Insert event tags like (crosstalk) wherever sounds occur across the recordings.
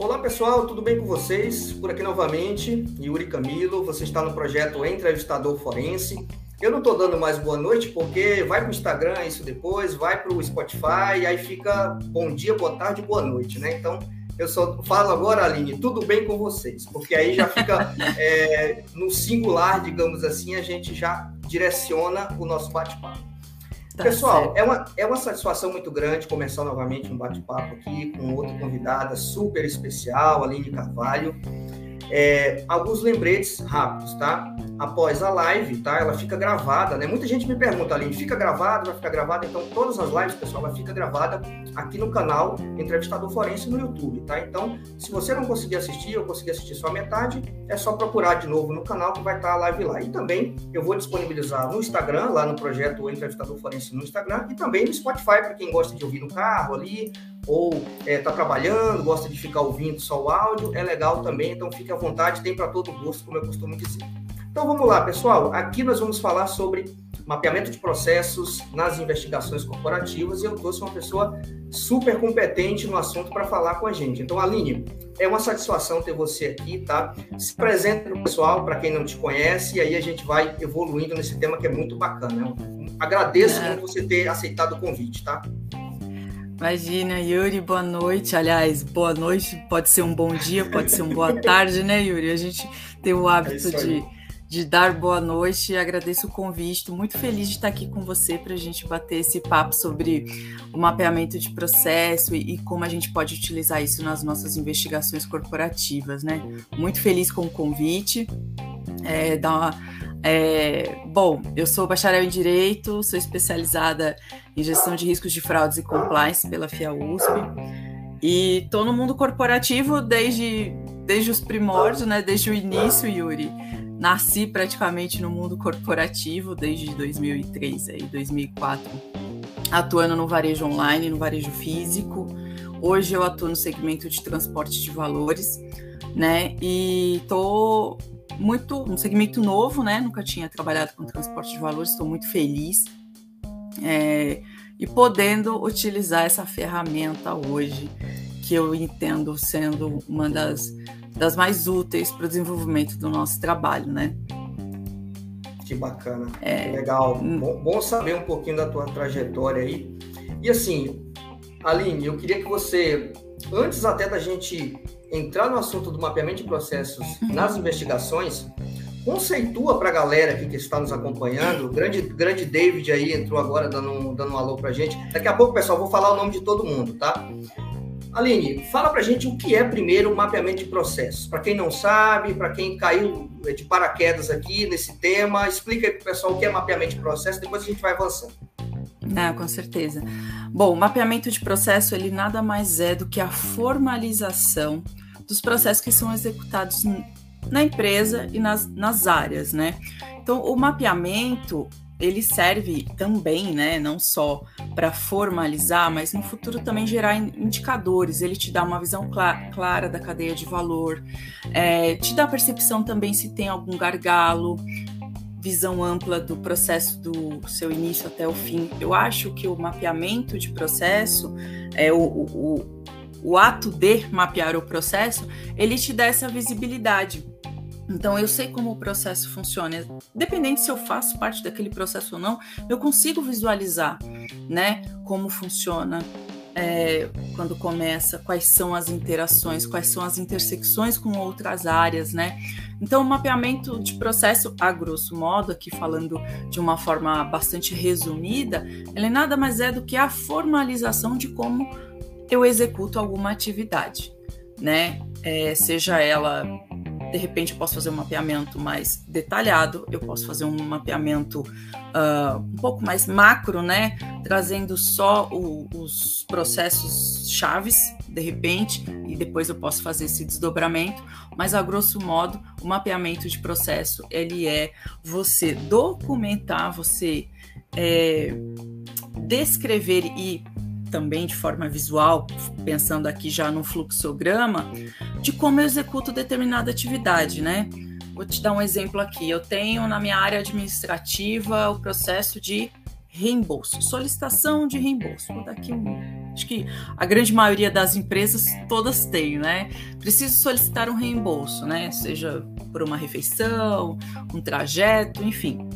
Olá pessoal, tudo bem com vocês? Por aqui novamente, Yuri Camilo. Você está no projeto Entrevistador Forense. Eu não estou dando mais boa noite porque vai para o Instagram isso depois, vai para o Spotify, aí fica bom dia, boa tarde, boa noite, né? Então eu só falo agora, Aline, tudo bem com vocês, porque aí já fica é, no singular, digamos assim, a gente já direciona o nosso bate-papo. Tá Pessoal, é uma, é uma satisfação muito grande começar novamente um bate-papo aqui com outra convidada super especial, Aline Carvalho. É, alguns lembretes rápidos, tá? Após a live, tá? Ela fica gravada, né? Muita gente me pergunta, Aline, fica gravada? Vai ficar gravada? Então, todas as lives, pessoal, ela fica gravada aqui no canal Entrevistador Forense no YouTube, tá? Então, se você não conseguir assistir ou conseguir assistir só a metade, é só procurar de novo no canal que vai estar a live lá. E também eu vou disponibilizar no Instagram, lá no projeto Entrevistador Forense no Instagram, e também no Spotify, para quem gosta de ouvir no carro ali, ou está é, tá trabalhando, gosta de ficar ouvindo só o áudio, é legal também, então fique à vontade, tem para todo gosto, como eu costumo dizer. Então vamos lá, pessoal. Aqui nós vamos falar sobre mapeamento de processos nas investigações corporativas e eu trouxe uma pessoa super competente no assunto para falar com a gente. Então, Aline, é uma satisfação ter você aqui, tá? Se apresente para o pessoal, para quem não te conhece, e aí a gente vai evoluindo nesse tema que é muito bacana. Eu agradeço é. por você ter aceitado o convite, tá? Imagina, Yuri, boa noite. Aliás, boa noite pode ser um bom dia, pode ser uma boa (laughs) tarde, né, Yuri? A gente tem o hábito é de, de dar boa noite. Agradeço o convite. Estou muito feliz de estar aqui com você para a gente bater esse papo sobre o mapeamento de processo e, e, como a gente pode utilizar isso nas nossas investigações corporativas, né? Muito feliz com o convite. É, dá uma, é, bom, eu sou bacharel em Direito, sou especializada em Gestão de Riscos de Fraudes e Compliance pela FIA USP e estou no mundo corporativo desde, desde os primórdios, né, desde o início, Yuri. Nasci praticamente no mundo corporativo desde 2003, aí, 2004, atuando no varejo online, no varejo físico. Hoje eu atuo no segmento de transporte de valores, né? E estou muito um segmento novo, né? Nunca tinha trabalhado com transporte de valores, estou muito feliz é, e podendo utilizar essa ferramenta hoje que eu entendo sendo uma das, das mais úteis para o desenvolvimento do nosso trabalho, né? Que bacana, é, que legal. Bom, bom saber um pouquinho da tua trajetória aí. E assim, Aline, eu queria que você, antes até da gente entrar no assunto do mapeamento de processos nas investigações, conceitua para a galera aqui que está nos acompanhando, o grande, grande David aí entrou agora dando, dando um alô para gente. Daqui a pouco, pessoal, vou falar o nome de todo mundo, tá? Aline, fala para gente o que é primeiro o mapeamento de processos. Para quem não sabe, para quem caiu de paraquedas aqui nesse tema, explica aí para o pessoal o que é mapeamento de processos, depois a gente vai avançando. Ah, com certeza. Bom, o mapeamento de processo ele nada mais é do que a formalização dos processos que são executados na empresa e nas, nas áreas, né? Então, o mapeamento ele serve também, né, não só para formalizar, mas no futuro também gerar indicadores. Ele te dá uma visão clara, clara da cadeia de valor, é, te dá percepção também se tem algum gargalo, visão ampla do processo do seu início até o fim. Eu acho que o mapeamento de processo é o, o o ato de mapear o processo, ele te dá essa visibilidade. Então eu sei como o processo funciona. Dependente se eu faço parte daquele processo ou não, eu consigo visualizar, né, como funciona é, quando começa, quais são as interações, quais são as intersecções com outras áreas, né? Então, o mapeamento de processo, a grosso modo, aqui falando de uma forma bastante resumida, ele nada mais é do que a formalização de como eu executo alguma atividade, né? É, seja ela, de repente, eu posso fazer um mapeamento mais detalhado, eu posso fazer um mapeamento uh, um pouco mais macro, né? Trazendo só o, os processos chaves, de repente, e depois eu posso fazer esse desdobramento. Mas, a grosso modo, o mapeamento de processo ele é você documentar, você é, descrever e também de forma visual, pensando aqui já no fluxograma, de como eu executo determinada atividade, né? Vou te dar um exemplo aqui. Eu tenho na minha área administrativa o processo de reembolso, solicitação de reembolso. Vou dar aqui um acho que a grande maioria das empresas todas têm, né? Preciso solicitar um reembolso, né? Seja por uma refeição, um trajeto, enfim.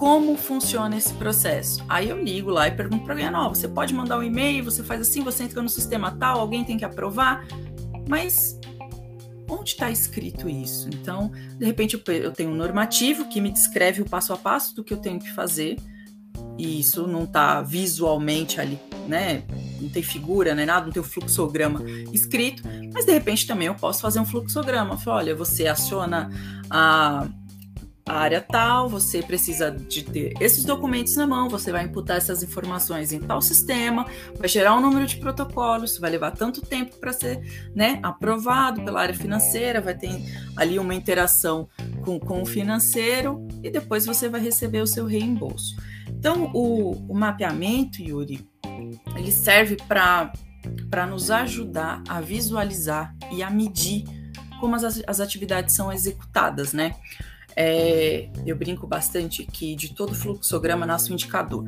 Como funciona esse processo? Aí eu ligo lá e pergunto para alguém: não, você pode mandar um e-mail, você faz assim, você entra no sistema tal, alguém tem que aprovar, mas onde está escrito isso? Então, de repente, eu tenho um normativo que me descreve o passo a passo do que eu tenho que fazer, e isso não está visualmente ali, né? Não tem figura, nem nada, não tem o fluxograma escrito, mas de repente também eu posso fazer um fluxograma. Olha, você aciona a a área tal, você precisa de ter esses documentos na mão, você vai imputar essas informações em tal sistema, vai gerar um número de protocolos, vai levar tanto tempo para ser né, aprovado pela área financeira, vai ter ali uma interação com, com o financeiro e depois você vai receber o seu reembolso. Então, o, o mapeamento, Yuri, ele serve para nos ajudar a visualizar e a medir como as, as atividades são executadas, né? É, eu brinco bastante que de todo fluxograma nasce um indicador.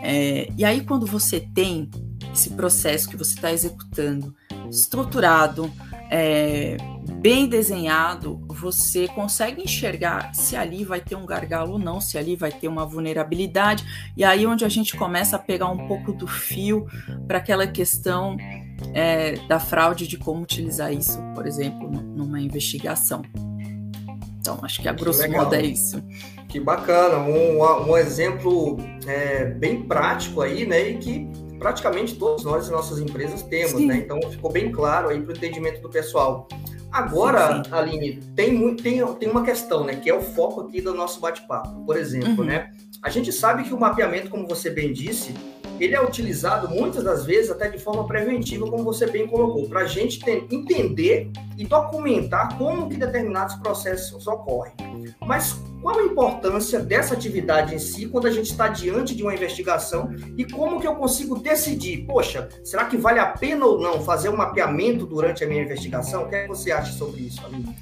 É, e aí, quando você tem esse processo que você está executando estruturado, é, bem desenhado, você consegue enxergar se ali vai ter um gargalo ou não, se ali vai ter uma vulnerabilidade, e aí onde a gente começa a pegar um pouco do fio para aquela questão é, da fraude, de como utilizar isso, por exemplo, numa investigação. Então, acho que a grosso modo é isso. Que bacana, um, um exemplo é, bem prático aí, né? E que praticamente todos nós e nossas empresas temos, sim. né? Então ficou bem claro aí para o entendimento do pessoal. Agora, sim, sim. Aline, tem, tem, tem uma questão, né? Que é o foco aqui do nosso bate-papo. Por exemplo, uhum. né? A gente sabe que o mapeamento, como você bem disse, ele é utilizado muitas das vezes até de forma preventiva, como você bem colocou, para a gente ter, entender e documentar como que determinados processos ocorrem. Mas qual a importância dessa atividade em si quando a gente está diante de uma investigação e como que eu consigo decidir, poxa, será que vale a pena ou não fazer um mapeamento durante a minha investigação? O que, é que você acha sobre isso, Aline?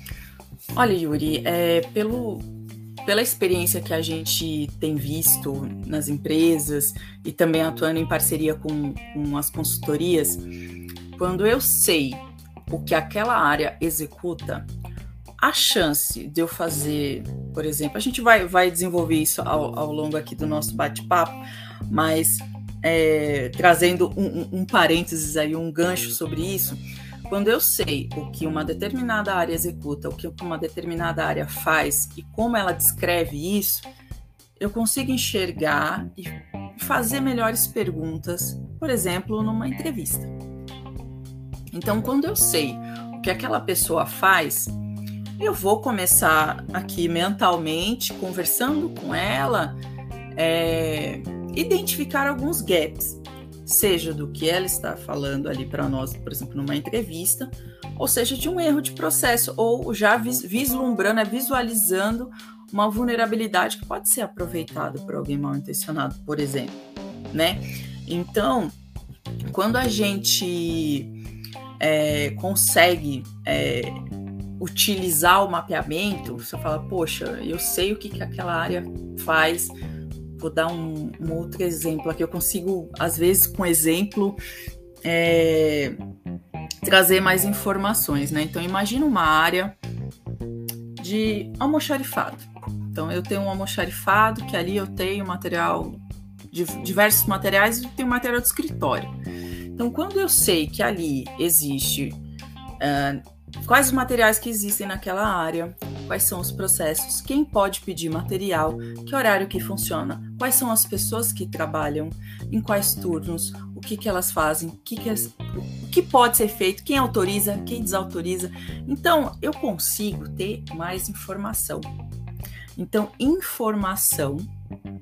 Olha, Yuri, é, pelo, pela experiência que a gente tem visto nas empresas e também atuando em parceria com, com as consultorias, quando eu sei o que aquela área executa, a chance de eu fazer, por exemplo, a gente vai, vai desenvolver isso ao, ao longo aqui do nosso bate-papo, mas é, trazendo um, um, um parênteses aí, um gancho sobre isso, quando eu sei o que uma determinada área executa, o que uma determinada área faz e como ela descreve isso, eu consigo enxergar e fazer melhores perguntas, por exemplo, numa entrevista. Então, quando eu sei o que aquela pessoa faz, eu vou começar aqui mentalmente, conversando com ela, é, identificar alguns gaps seja do que ela está falando ali para nós, por exemplo, numa entrevista, ou seja de um erro de processo, ou já vislumbrando, é visualizando uma vulnerabilidade que pode ser aproveitada por alguém mal intencionado, por exemplo, né? Então, quando a gente é, consegue é, utilizar o mapeamento, você fala, poxa, eu sei o que, que aquela área faz, Vou dar um, um, outro exemplo aqui. Eu consigo, às vezes, com exemplo, é, trazer mais informações, né? Então, imagina uma área de almoxarifado. Então, eu tenho um almoxarifado que ali eu tenho material, diversos materiais e tenho material de escritório. Então, quando eu sei que ali existe uh, quais os materiais que existem naquela área, quais são os processos, quem pode pedir material, que horário que funciona, quais são as pessoas que trabalham, em quais turnos, o que, que elas fazem, o que, que, que pode ser feito, quem autoriza, quem desautoriza. Então, eu consigo ter mais informação. Então, informação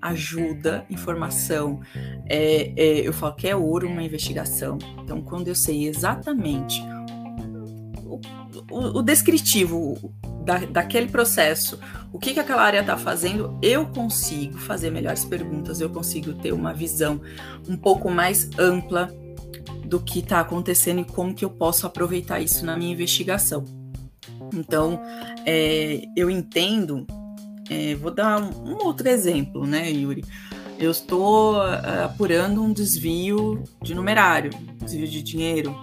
ajuda, informação, é, é, eu falo que é ouro uma investigação. Então, quando eu sei exatamente o, o descritivo da, daquele processo, o que, que aquela área está fazendo, eu consigo fazer melhores perguntas, eu consigo ter uma visão um pouco mais ampla do que está acontecendo e como que eu posso aproveitar isso na minha investigação. Então, é, eu entendo, é, vou dar um, outro exemplo, né, Yuri? eu estou uh, apurando um desvio de numerário, desvio de dinheiro,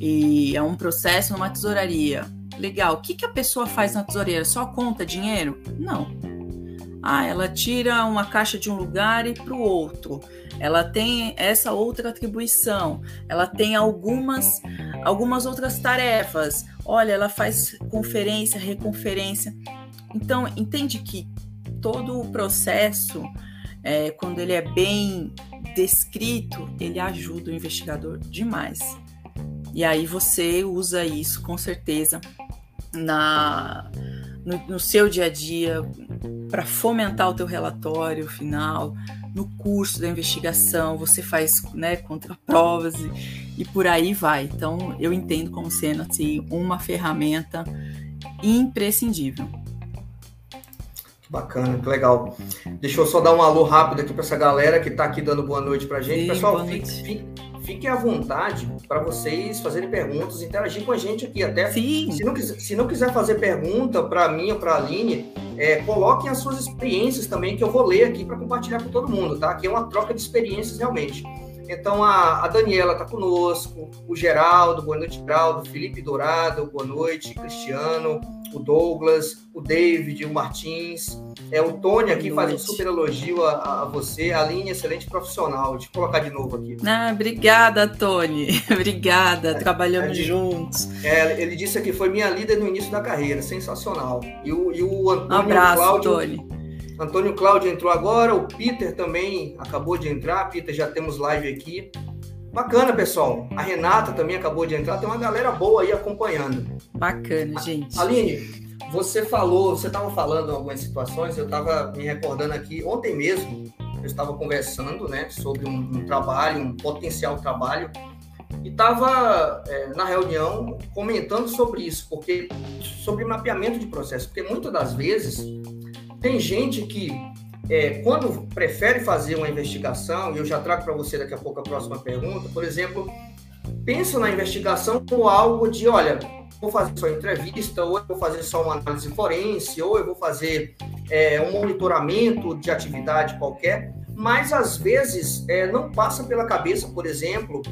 e é um processo numa tesouraria. Legal. O que, que a pessoa faz na tesouraria? Só conta dinheiro? Não. Ah, ela tira uma caixa de um lugar e para o outro. Ela tem essa outra atribuição. Ela tem algumas, algumas outras tarefas. Olha, ela faz conferência, reconferência. Então, entende que todo o processo, é, quando ele é bem descrito, ele ajuda o investigador demais. E aí você usa isso com certeza na no, no seu dia a dia para fomentar o teu relatório final, no curso da investigação, você faz né, contraprovas e, e por aí vai. Então, eu entendo como sendo assim, uma ferramenta imprescindível. Que bacana, que legal. Deixa eu só dar um alô rápido aqui para essa galera que está aqui dando boa noite para gente. Sim, Pessoal, fique, fiquem à vontade para vocês fazerem perguntas, interagir com a gente aqui. Até Sim. Se, não quiser, se não quiser fazer pergunta para mim ou para a Aline, é, coloquem as suas experiências também, que eu vou ler aqui para compartilhar com todo mundo, tá? Aqui é uma troca de experiências realmente. Então a, a Daniela está conosco, o Geraldo, boa noite, Geraldo, Felipe Dourado, boa noite, Cristiano, o Douglas, o David, o Martins, é o Tony aqui faz um super elogio a, a você, a Aline, excelente profissional. Deixa eu colocar de novo aqui. Ah, obrigada, Tony. (laughs) obrigada, é, trabalhamos é, juntos. É, ele disse que foi minha líder no início da carreira, sensacional. E o, e o Antônio um abraço, Cláudio, Tony. Antônio Cláudio entrou agora, o Peter também acabou de entrar. Peter, já temos live aqui. Bacana, pessoal. A Renata também acabou de entrar. Tem uma galera boa aí acompanhando. Bacana, gente. Aline, você falou, você estava falando em algumas situações, eu estava me recordando aqui, ontem mesmo, eu estava conversando né, sobre um, um trabalho, um potencial trabalho, e estava é, na reunião comentando sobre isso, porque sobre mapeamento de processo, porque muitas das vezes tem gente que é, quando prefere fazer uma investigação, e eu já trago para você daqui a pouco a próxima pergunta, por exemplo, pensa na investigação como algo de, olha, vou fazer só entrevista, ou eu vou fazer só uma análise forense, ou eu vou fazer é, um monitoramento de atividade qualquer, mas às vezes é, não passa pela cabeça, por exemplo,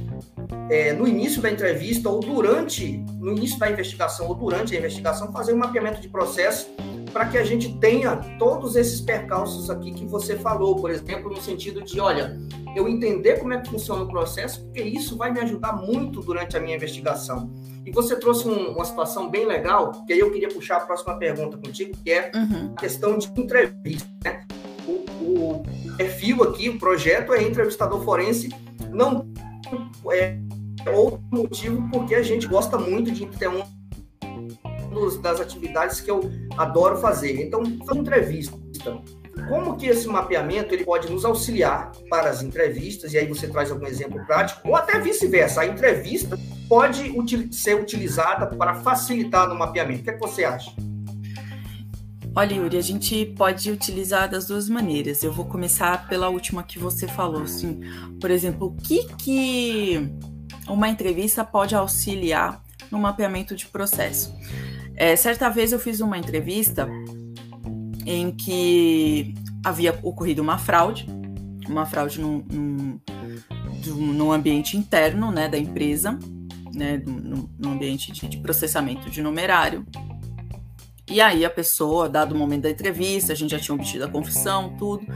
é, no início da entrevista ou durante, no início da investigação ou durante a investigação, fazer um mapeamento de processo para que a gente tenha todos esses percalços aqui que você falou, por exemplo, no sentido de, olha, eu entender como é que funciona o processo, porque isso vai me ajudar muito durante a minha investigação. E você trouxe um, uma situação bem legal, que aí eu queria puxar a próxima pergunta contigo, que é uhum. a questão de entrevista. Né? O, o, perfil aqui, o projeto é entrevistador forense, não é outro motivo porque a gente gosta muito de ter um das atividades que eu adoro fazer. Então, fazer entrevista. Como que esse mapeamento ele pode nos auxiliar para as entrevistas, e aí você traz algum exemplo prático, ou até vice-versa, a entrevista pode util ser utilizada para facilitar no mapeamento. O que, é que você acha? Olha, Yuri, a gente pode utilizar das duas maneiras. Eu vou começar pela última que você falou, assim, por exemplo, o que que uma entrevista pode auxiliar no mapeamento de processo? É, certa vez eu fiz uma entrevista em que havia ocorrido uma fraude, uma fraude num, num, num ambiente interno né, da empresa, né, no, ambiente de, de, processamento de numerário. E aí a pessoa, dado o momento da entrevista, a gente já tinha obtido a confissão, tudo.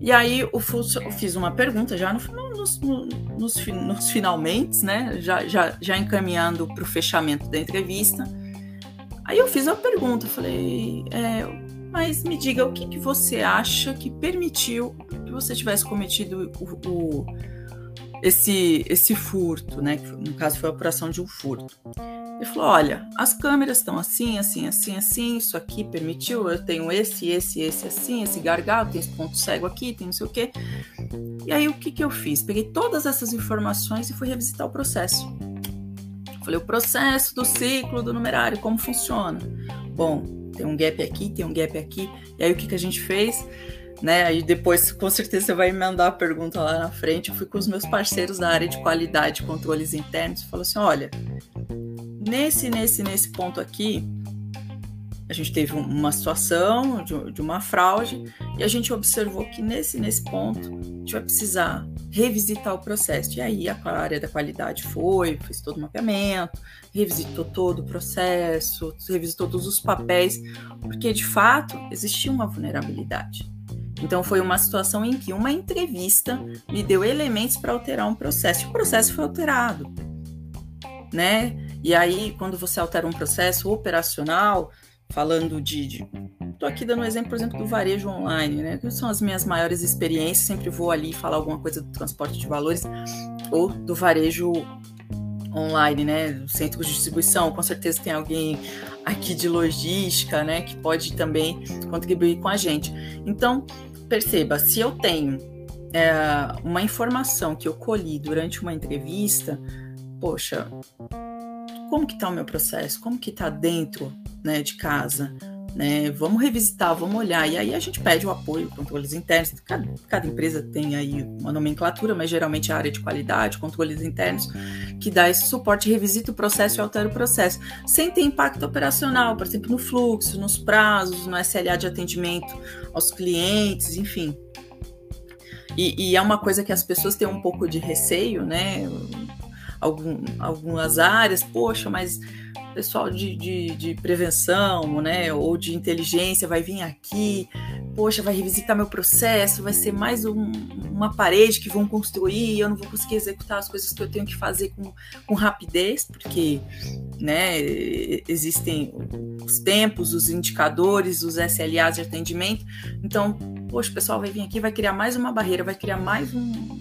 E aí eu, fiz uma pergunta já no, nos, nos, nos finalmente, né? Já, já, já encaminhando para o fechamento da entrevista. Aí eu fiz uma pergunta, falei, é, mas me diga o que, que você acha que permitiu que você tivesse cometido o, o, esse, esse furto, né? Que no caso foi a operação de um furto. Ele falou: olha, as câmeras estão assim, assim, assim, assim, isso aqui permitiu, eu tenho esse, esse, esse, assim, esse gargalo, tem esse ponto cego aqui, tem não sei o quê. E aí o que, que eu fiz? Peguei todas essas informações e fui revisitar o processo. Falei, o processo do ciclo do numerário, como funciona? Bom, tem um gap aqui, tem um gap aqui. E aí o que, que a gente fez? Né? Aí depois, com certeza, você vai emendar a pergunta lá na frente. Eu fui com os meus parceiros da área de qualidade, controles internos, e falou assim: olha, nesse, nesse, nesse ponto aqui, a gente teve uma situação de, de, uma fraude e a gente observou que nesse, nesse ponto a gente vai precisar revisitar o processo. E aí a área da qualidade foi, fez todo o mapeamento, revisitou todo o processo, revisitou todos os papéis, porque de fato existia uma vulnerabilidade. Então foi uma situação em que uma entrevista me deu elementos para alterar um processo. E o processo foi alterado, né? E aí, quando você altera um processo operacional, falando de, de Tô aqui dando um exemplo, por exemplo, do varejo online, né? Que são as minhas maiores experiências. Sempre vou ali falar alguma coisa do transporte de valores ou do varejo online, né? Centros de distribuição. Com certeza tem alguém aqui de logística, né? Que pode também contribuir com a gente. Então, perceba, se eu tenho é, uma informação que eu colhi durante uma entrevista, poxa, como que está o meu processo? Como que está dentro né, de casa? Né? Vamos revisitar, vamos olhar. E aí a gente pede o apoio, controles internos. Cada, cada empresa tem aí uma nomenclatura, mas geralmente é a área de qualidade, controles internos, que dá esse suporte, revisita o processo e altera o processo, sem ter impacto operacional, por exemplo, no fluxo, nos prazos, no SLA de atendimento aos clientes, enfim. E, e é uma coisa que as pessoas têm um pouco de receio, né? Algum, algumas áreas, poxa, mas pessoal de, de, de, prevenção, né, ou de inteligência vai vir aqui, poxa, vai revisitar meu processo, vai ser mais um, uma parede que vão construir, eu não vou conseguir executar as coisas que eu tenho que fazer com, com rapidez, porque, né, existem os tempos, os indicadores, os SLAs de atendimento, então, poxa, o pessoal vai vir aqui, vai criar mais uma barreira, vai criar mais um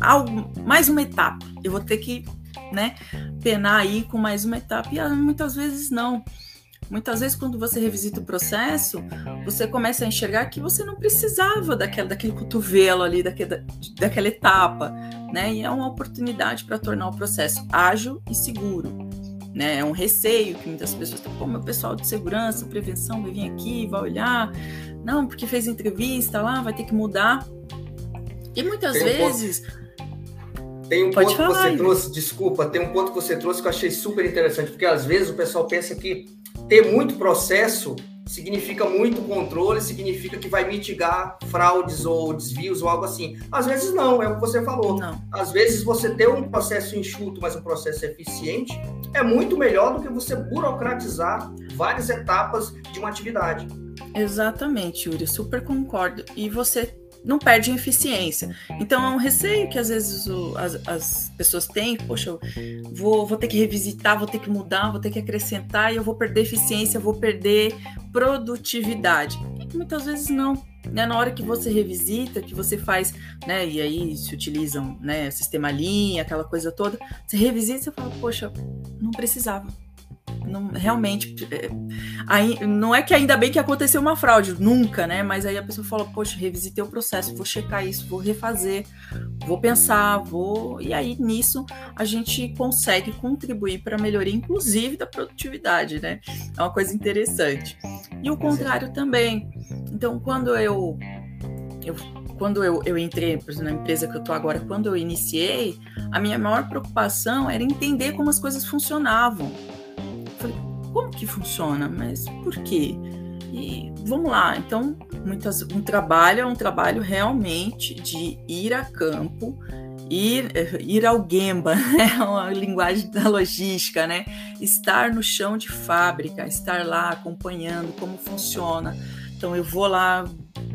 algo, mais uma etapa. Eu vou ter que né, penar aí com mais uma etapa e ah, muitas vezes não. Muitas vezes, quando você revisita o processo, você começa a enxergar que você não precisava daquele, daquele cotovelo ali, daquele, daquela etapa, né? E é uma oportunidade para tornar o processo ágil e seguro. Né? É um receio que muitas pessoas têm. Pô, meu pessoal de segurança, prevenção vai vir aqui, vai olhar. Não, porque fez entrevista lá, vai ter que mudar. E muitas Tem vezes. Um tem um Pode ponto falar, que você trouxe, desculpa, tem um ponto que você trouxe que eu achei super interessante, porque às vezes o pessoal pensa que ter muito processo significa muito controle, significa que vai mitigar fraudes ou desvios ou algo assim. Às vezes não, é o que você falou. Não. Às vezes você ter um processo enxuto, mas um processo eficiente, é muito melhor do que você burocratizar várias etapas de uma atividade. Exatamente, Yuri, super concordo. E você não perde eficiência. Então é um receio que às vezes o, as, as, pessoas têm, poxa, eu vou, vou ter que revisitar, vou ter que mudar, vou ter que acrescentar e eu vou perder eficiência, vou perder produtividade. E muitas vezes não. Né? Na hora que você revisita, que você faz, né? E aí se utilizam né, sistema linha, aquela coisa toda, você revisita e fala, poxa, não precisava não, realmente, é, aí, não é que ainda bem que aconteceu uma fraude, nunca, né? Mas aí a pessoa fala, poxa, revisitei o processo, vou checar isso, vou refazer, vou pensar, vou. E aí nisso a gente consegue contribuir para a melhoria, inclusive da produtividade, né? É uma coisa interessante. E o contrário também. Então, quando eu, eu quando eu, eu entrei na empresa que eu estou agora, quando eu iniciei, a minha maior preocupação era entender como as coisas funcionavam. Como que funciona? Mas por quê? E vamos lá, então, muitas, um trabalho é um trabalho realmente de ir a campo, ir, ir ao Gemba, (laughs) né? uma linguagem da logística, né? Estar no chão de fábrica, estar lá acompanhando como funciona. Então eu vou lá,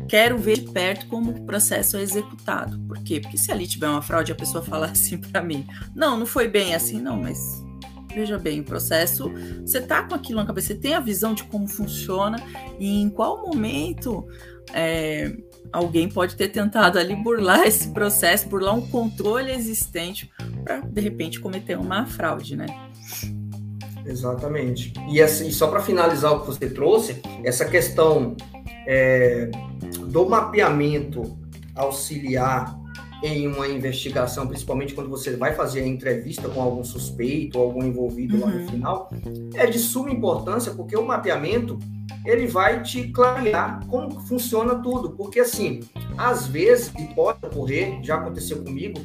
quero ver de perto como o processo é executado. Por quê? Porque se ali tiver uma fraude, a pessoa fala (laughs) assim para mim: não, não foi bem assim, não, mas Veja bem, o processo, você tá com aquilo na cabeça, você tem a visão de como funciona e em qual momento é, alguém pode ter tentado ali burlar (laughs) esse processo, burlar um controle existente para de repente cometer uma fraude, né? Exatamente. E assim, só para finalizar o que você trouxe, essa questão é, do mapeamento auxiliar em uma investigação, principalmente quando você vai fazer a entrevista com algum suspeito ou algum envolvido uhum. lá no uhum. final, é de suma importância porque o mapeamento ele vai te clarear como funciona tudo, porque assim, às vezes pode ocorrer, já aconteceu comigo,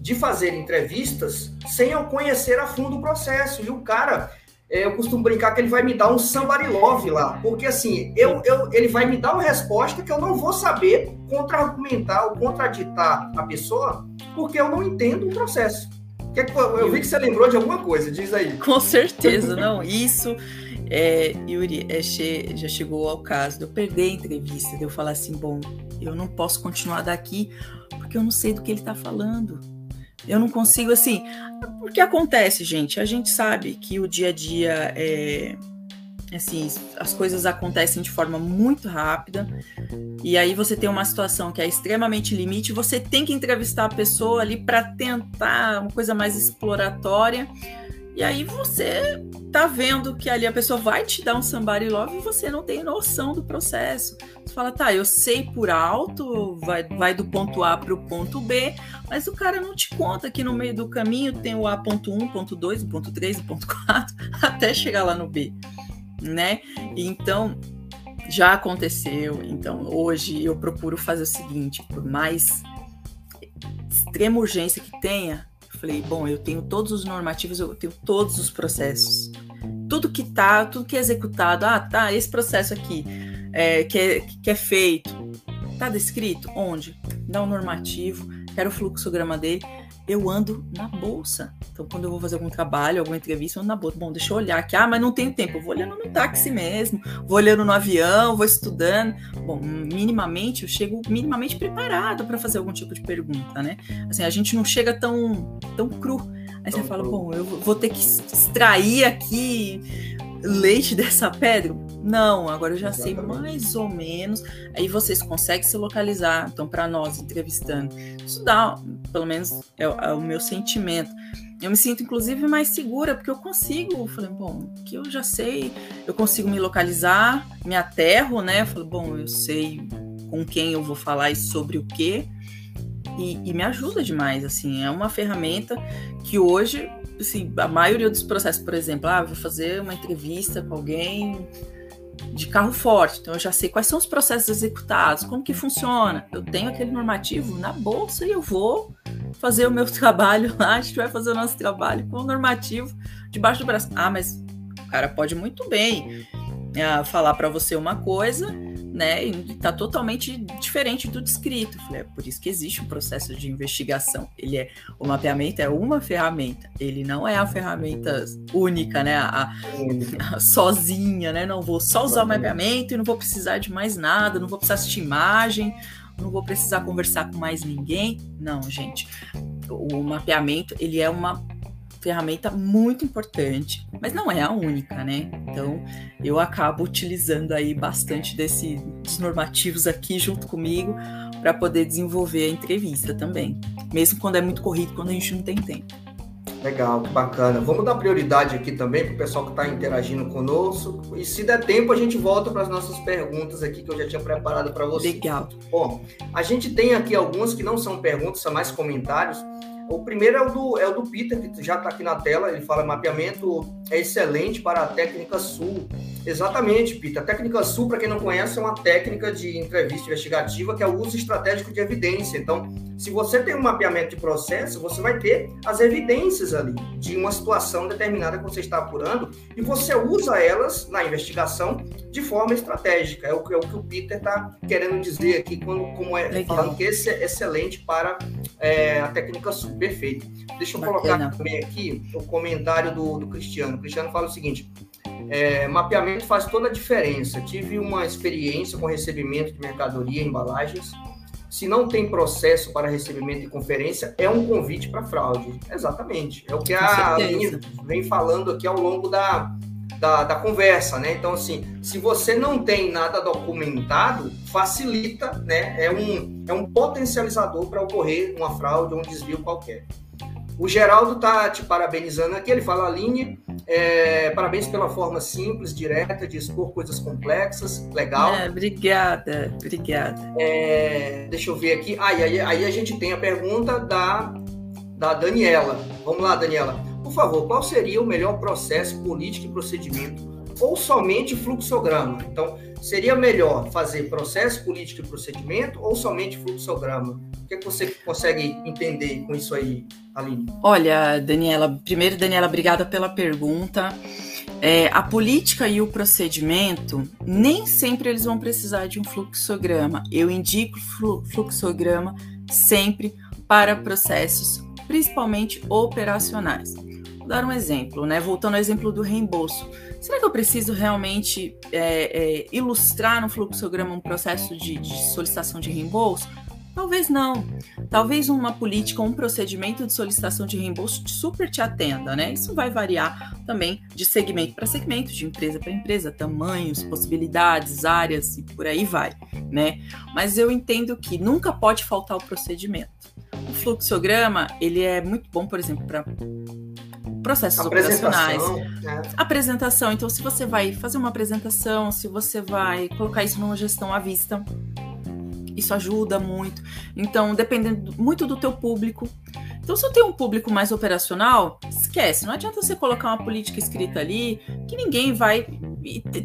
de fazer entrevistas sem eu conhecer a fundo o processo e o cara eu costumo brincar que ele vai me dar um somebody love lá, porque assim, eu, eu, ele vai me dar uma resposta que eu não vou saber contra-argumentar ou contraditar a pessoa, porque eu não entendo o processo. Que, eu vi que você lembrou de alguma coisa, diz aí. Com certeza, não. Isso, é, Yuri, é, já chegou ao caso de eu perder a entrevista, de eu falar assim, bom, eu não posso continuar daqui porque eu não sei do que ele está falando. Eu não consigo, assim. Porque acontece, gente. A gente sabe que o dia a dia é. Assim, as coisas acontecem de forma muito rápida. E aí você tem uma situação que é extremamente limite. Você tem que entrevistar a pessoa ali para tentar uma coisa mais exploratória. E aí você tá vendo que ali a pessoa vai te dar um somebody love e você não tem noção do processo. Você fala, tá, eu sei por alto, vai, vai do ponto A para o ponto B, mas o cara não te conta que no meio do caminho tem o A.1, ponto 2, o ponto 3, o ponto 4, (laughs) até chegar lá no B, né? Então, já aconteceu. Então, hoje eu procuro fazer o seguinte, por mais extrema urgência que tenha, Falei, bom, eu tenho todos os normativos, eu tenho todos os processos. Tudo que tá, tudo que é executado, ah, tá, esse processo aqui é, que, é, que é feito, tá descrito? Onde? Dá um normativo, quero o fluxograma dele eu ando na bolsa. Então, quando eu vou fazer algum trabalho, alguma entrevista, eu ando na bolsa. Bom, deixa eu olhar aqui. Ah, mas não tenho tempo. Eu vou olhando no táxi mesmo, vou olhando no avião, vou estudando. Bom, minimamente, eu chego minimamente preparado para fazer algum tipo de pergunta, né? Assim, a gente não chega tão, tão cru. Aí você fala, bom, eu vou ter que extrair aqui leite (laughs) dessa pedra? Não, agora eu já Exatamente. sei mais ou menos. Aí vocês conseguem se localizar. Então, para nós, entrevistando, isso dá, pelo menos é, é, o meu sentimento. Eu me sinto, inclusive, mais segura, porque eu consigo. Eu falei, bom, que eu já sei, eu consigo me localizar, me aterro, né? Eu falei, bom, eu sei com quem eu vou falar e sobre o quê. E, e me ajuda demais, assim. É uma ferramenta que hoje assim, a maioria dos processos, por exemplo, ah, vou fazer uma entrevista com alguém de carro forte, então eu já sei quais são os processos executados, como que funciona. Eu tenho aquele normativo na bolsa e eu vou fazer o meu (laughs) trabalho lá, a gente vai fazer o nosso trabalho com o normativo debaixo do braço. Ah, mas o cara pode muito bem uh, falar para você uma coisa né? E está totalmente diferente do descrito. Falei, é por isso que existe um processo de investigação. Ele é o mapeamento é uma ferramenta. Ele não é a ferramenta única, né? A, a, (laughs) sozinha, né? Não vou só usar o mapeamento e não vou precisar de mais nada, não vou precisar assistir imagem, não vou precisar conversar com mais ninguém. Não, gente. O mapeamento ele é uma ferramenta muito importante, mas não é a única, né? Então eu acabo utilizando aí bastante desses normativos aqui junto comigo para poder desenvolver a entrevista também, mesmo quando é muito corrido, quando a gente não tem tempo. Legal, que bacana. Vamos dar prioridade aqui também para o pessoal que está interagindo conosco. E se der tempo, a gente volta para as nossas perguntas aqui que eu já tinha preparado para você. Legal. Bom, a gente tem aqui algumas que não são perguntas, são mais comentários. O primeiro é o do, é o do Peter, que já está aqui na tela. Ele fala: mapeamento é excelente para a técnica sul. Exatamente, Peter. A técnica sul, para quem não conhece, é uma técnica de entrevista investigativa que é o uso estratégico de evidência. Então, se você tem um mapeamento de processo, você vai ter as evidências ali de uma situação determinada que você está apurando e você usa elas na investigação de forma estratégica. É o, é o que o Peter está querendo dizer aqui, quando, como é, Legal. falando que esse é excelente para é, a técnica sul. Perfeito. Deixa eu Bacana. colocar também aqui o comentário do, do Cristiano. O Cristiano fala o seguinte: é, mapeamento faz toda a diferença. Tive uma experiência com recebimento de mercadoria, embalagens. Se não tem processo para recebimento de conferência, é um convite para fraude. Exatamente. É o que a Aline vem falando aqui ao longo da, da, da, conversa, né? Então, assim, se você não tem nada documentado, facilita, né? É um, é um potencializador para ocorrer uma fraude ou um desvio qualquer. O Geraldo tá te parabenizando aqui, ele fala, Aline, é, parabéns pela forma simples, direta de expor coisas complexas, legal. É, obrigada, obrigada. É, deixa eu ver aqui. E aí, aí a gente tem a pergunta da, da Daniela. Vamos lá, Daniela. Por favor, qual seria o melhor processo político e procedimento ou somente fluxograma? Então, seria melhor fazer processo político e procedimento ou somente fluxograma? O que, é que você consegue entender com isso aí, Aline? Olha, Daniela, primeiro, Daniela, obrigada pela pergunta. é, a política e o procedimento, nem sempre eles vão precisar de um fluxograma. Eu indico fluxograma sempre para processos, principalmente operacionais. Dar um exemplo, né? Voltando ao exemplo do reembolso. Será que eu preciso realmente é, é, ilustrar no fluxograma um processo de, de solicitação de reembolso? Talvez não. Talvez uma política, um procedimento de solicitação de reembolso super te atenda, né? Isso vai variar também de segmento para segmento, de empresa para empresa, tamanhos, possibilidades, áreas e por aí vai, né? Mas eu entendo que nunca pode faltar o procedimento. O fluxograma, ele é muito bom, por exemplo, para processos operacionais. Né? Apresentação. Então, se você vai fazer uma apresentação, se você vai colocar isso numa gestão à vista, isso ajuda muito. Então, dependendo muito do teu público. Então, se eu tenho um público mais operacional, esquece. Não adianta você colocar uma política escrita ali que ninguém vai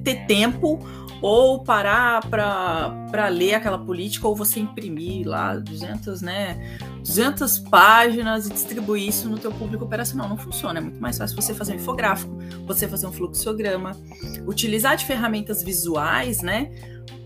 ter tempo ou parar para ler aquela política ou você imprimir lá 200, né, 200 páginas e distribuir isso no teu público operacional. Não funciona. É muito mais fácil você fazer um infográfico, você fazer um fluxograma, utilizar de ferramentas visuais, né,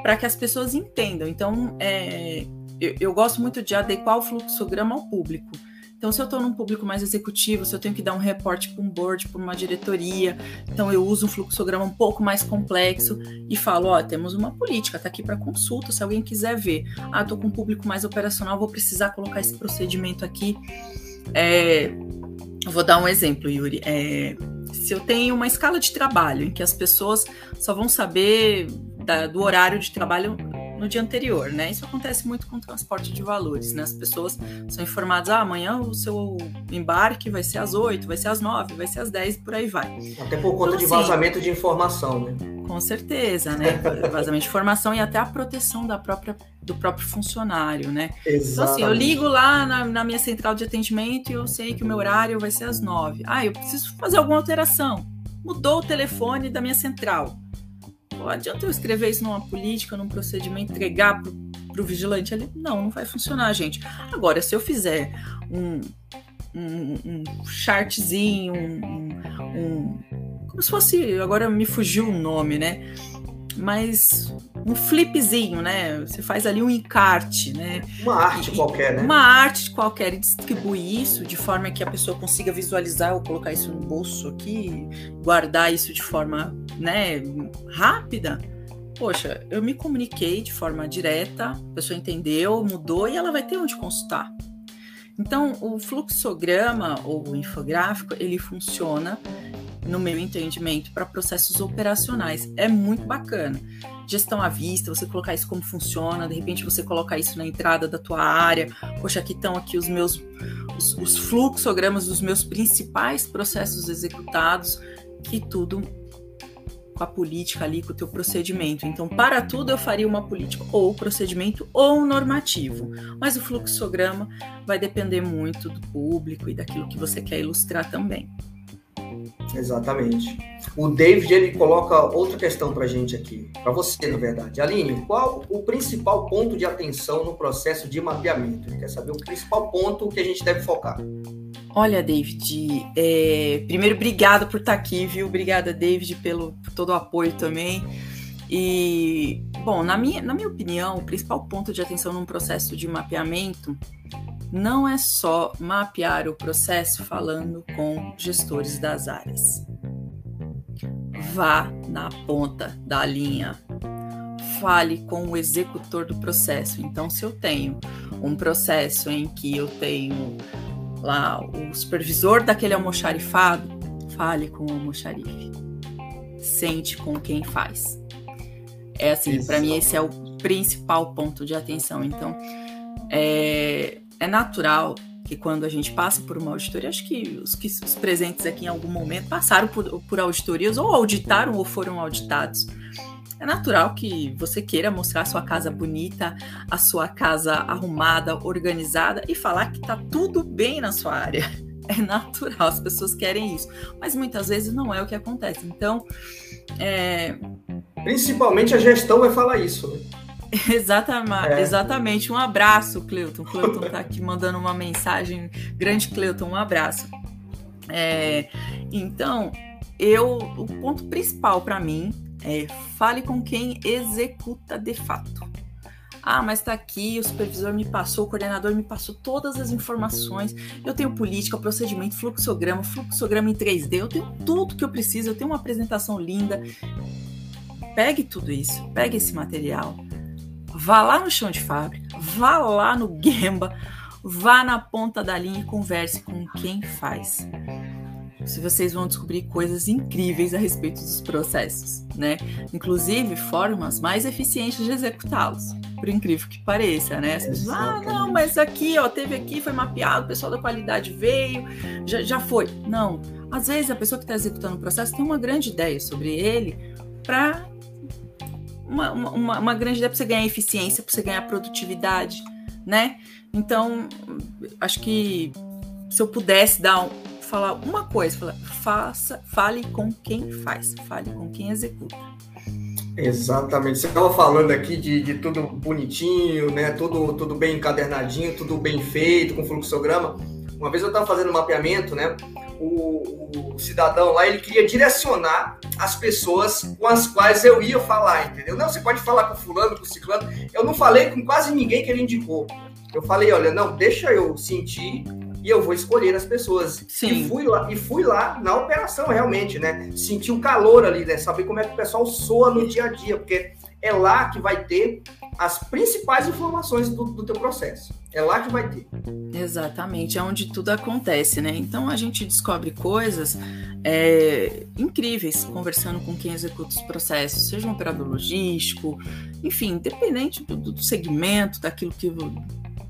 para que as pessoas entendam. Então, é, eu, eu, gosto muito de adequar o fluxograma ao público. Então, se eu estou num público mais executivo, se eu tenho que dar um reporte para um board, para uma diretoria, então eu uso um fluxograma um pouco mais complexo e falo: ó, temos uma política, está aqui para consulta, se alguém quiser ver. Ah, estou com um público mais operacional, vou precisar colocar esse procedimento aqui. É, vou dar um exemplo, Yuri. É, se eu tenho uma escala de trabalho em que as pessoas só vão saber da, do horário de trabalho no dia anterior, né? Isso acontece muito com o transporte de valores, né? As pessoas são informadas, ah, amanhã o seu embarque vai ser às 8, vai ser às 9, vai ser às 10 e por aí vai. Até por conta então, de assim, vazamento de informação, né? Com certeza, né? (laughs) vazamento de informação e até a proteção da própria, do próprio funcionário, né? Exatamente. Então, assim, eu ligo lá na, na minha central de atendimento e eu sei que o meu horário vai ser às 9. Ah, eu preciso fazer alguma alteração. Mudou o telefone da minha central Pô, adianta eu escrever isso numa política, num procedimento, entregar pro, pro vigilante ali? Não, não vai funcionar, gente. Agora, se eu fizer um, um, um chartzinho, um, um, como se fosse, agora me fugiu o nome, né? Mas um flipzinho, né? Você faz ali um encarte, né? Uma arte e, qualquer, né? Uma arte qualquer e distribui isso de forma que a pessoa consiga visualizar ou colocar isso no bolso aqui, guardar isso de forma, né, rápida. Poxa, eu me comuniquei de forma direta, a pessoa entendeu, mudou e ela vai ter onde consultar. Então, o fluxograma ou o infográfico, ele funciona no meu entendimento, para processos operacionais. É muito bacana. Gestão à vista, você colocar isso como funciona, de repente você colocar isso na entrada da tua área. Poxa, aqui estão aqui os meus os, os fluxogramas dos meus principais processos executados, que tudo com a política ali, com o teu procedimento. Então, para tudo eu faria uma política ou procedimento ou normativo. Mas o fluxograma vai depender muito do público e daquilo que você quer ilustrar também. Exatamente. O David ele coloca outra questão para gente aqui, para você, na verdade. Aline, qual o principal ponto de atenção no processo de mapeamento? Ele quer saber o principal ponto que a gente deve focar. Olha, David, é... primeiro, obrigada por estar aqui, viu? Obrigada, David, pelo por todo o apoio também. E, bom, na minha, na minha opinião, o principal ponto de atenção num processo de mapeamento não é só mapear o processo falando com gestores das áreas. Vá na ponta da linha. Fale com o executor do processo. Então, se eu tenho um processo em que eu tenho lá o supervisor daquele almoxarifado, fale com o almoxarife. Sente com quem faz. É assim, para mim esse é o principal ponto de atenção. Então, é, é natural que quando a gente passa por uma auditoria, acho que os, que os presentes aqui em algum momento passaram por, por auditorias ou auditaram ou foram auditados. É natural que você queira mostrar a sua casa bonita, a sua casa arrumada, organizada e falar que tá tudo bem na sua área. (laughs) É natural, as pessoas querem isso, mas muitas vezes não é o que acontece. Então, é... principalmente a gestão vai falar isso. Né? (laughs) Exatamente, é. exatamente. Um abraço, Cleuton. Cleuton tá aqui mandando uma mensagem. Grande Cleuton, um abraço. É, então, eu o ponto principal para mim é fale com quem executa de fato. Ah, mas tá aqui, o supervisor me passou, o coordenador me passou todas as informações. Eu tenho política, procedimento, fluxograma, fluxograma em 3D, eu tenho tudo que eu preciso, eu tenho uma apresentação linda. Pegue tudo isso, pegue esse material, vá lá no chão de fábrica, vá lá no Gemba, vá na ponta da linha e converse com quem faz se vocês vão descobrir coisas incríveis a respeito dos processos, né? Inclusive formas mais eficientes de executá-los, por incrível que pareça, né? As pessoas, ah, não, mas aqui, ó, teve aqui, foi mapeado, o pessoal da qualidade veio, já, já foi. Não, às vezes a pessoa que está executando o processo tem uma grande ideia sobre ele para uma, uma, uma grande ideia para você ganhar eficiência, para você ganhar produtividade, né? Então, acho que se eu pudesse dar um, falar uma coisa, falar, faça, fale com quem faz, fale com quem executa. Exatamente. Você estava falando aqui de, de, tudo bonitinho, né? Tudo, tudo bem encadernadinho, tudo bem feito, com fluxograma. Uma vez eu estava fazendo um mapeamento, né? O, o, cidadão lá, ele queria direcionar as pessoas com as quais eu ia falar, entendeu? Não, você pode falar com fulano, com ciclano. Eu não falei com quase ninguém que ele indicou. Eu falei, olha, não, deixa eu sentir e eu vou escolher as pessoas. Sim. E fui lá, e fui lá na operação realmente, né? Sentir o calor ali, né? Saber como é que o pessoal soa no dia a dia, porque é lá que vai ter as principais informações do, do teu processo. É lá que vai ter. Exatamente, é onde tudo acontece, né? Então a gente descobre coisas é, incríveis conversando com quem executa os processos, seja um operador logístico, enfim, independente do, do segmento, daquilo que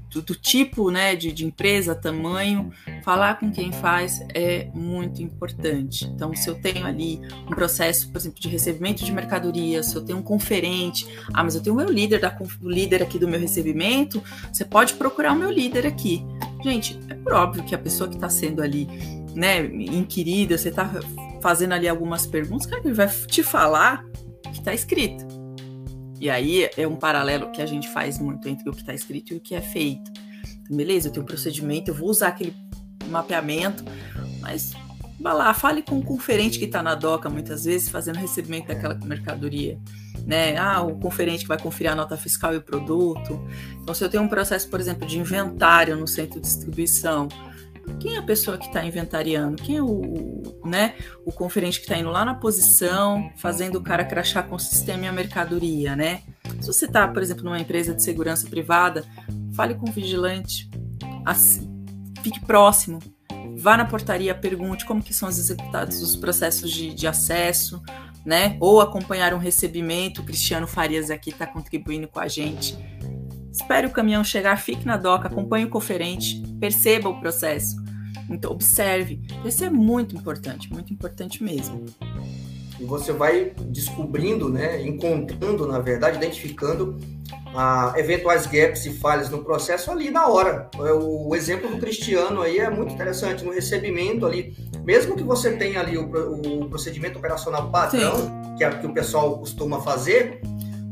do, do tipo né, de, de, empresa, tamanho, falar com quem faz é muito importante. Então, se eu tenho ali um processo, por exemplo, de recebimento de mercadoria, se eu tenho um conferente, ah, mas eu tenho o meu líder, da, o líder aqui do meu recebimento, você pode procurar o meu líder aqui. Gente, é por óbvio que a pessoa que está sendo ali né, inquirida, você está fazendo ali algumas perguntas, cara, ele vai te falar o que está escrito. E aí é um paralelo que a gente faz muito entre o que está escrito e o que é feito. Então, beleza, eu tenho um procedimento, eu vou usar aquele mapeamento, mas vá lá, fale com o conferente que está na doca muitas vezes, fazendo recebimento daquela mercadoria. Né? Ah, o conferente que vai conferir a nota fiscal e o produto. Então, se eu tenho um processo, por exemplo, de inventário no centro de distribuição, quem é a pessoa que está inventariando? Quem é o, né, o conferente que está indo lá na posição, fazendo o cara crachar com o sistema e a mercadoria, né? Se você está, por exemplo, numa empresa de segurança privada, fale com o vigilante, assim, fique próximo, vá na portaria, pergunte como que são executados os processos de, de acesso, né? Ou acompanhar um recebimento. O Cristiano Farias aqui está contribuindo com a gente. Espere o caminhão chegar, fique na doca, acompanhe o conferente, perceba o processo. Então, observe. Isso é muito importante, muito importante mesmo. E você vai descobrindo, né, encontrando, na verdade, identificando ah, eventuais gaps e falhas no processo ali na hora. É, o, exemplo do Cristiano aí é muito interessante, no recebimento ali, mesmo que você tenha ali o, o procedimento operacional padrão, que é o que o pessoal costuma fazer,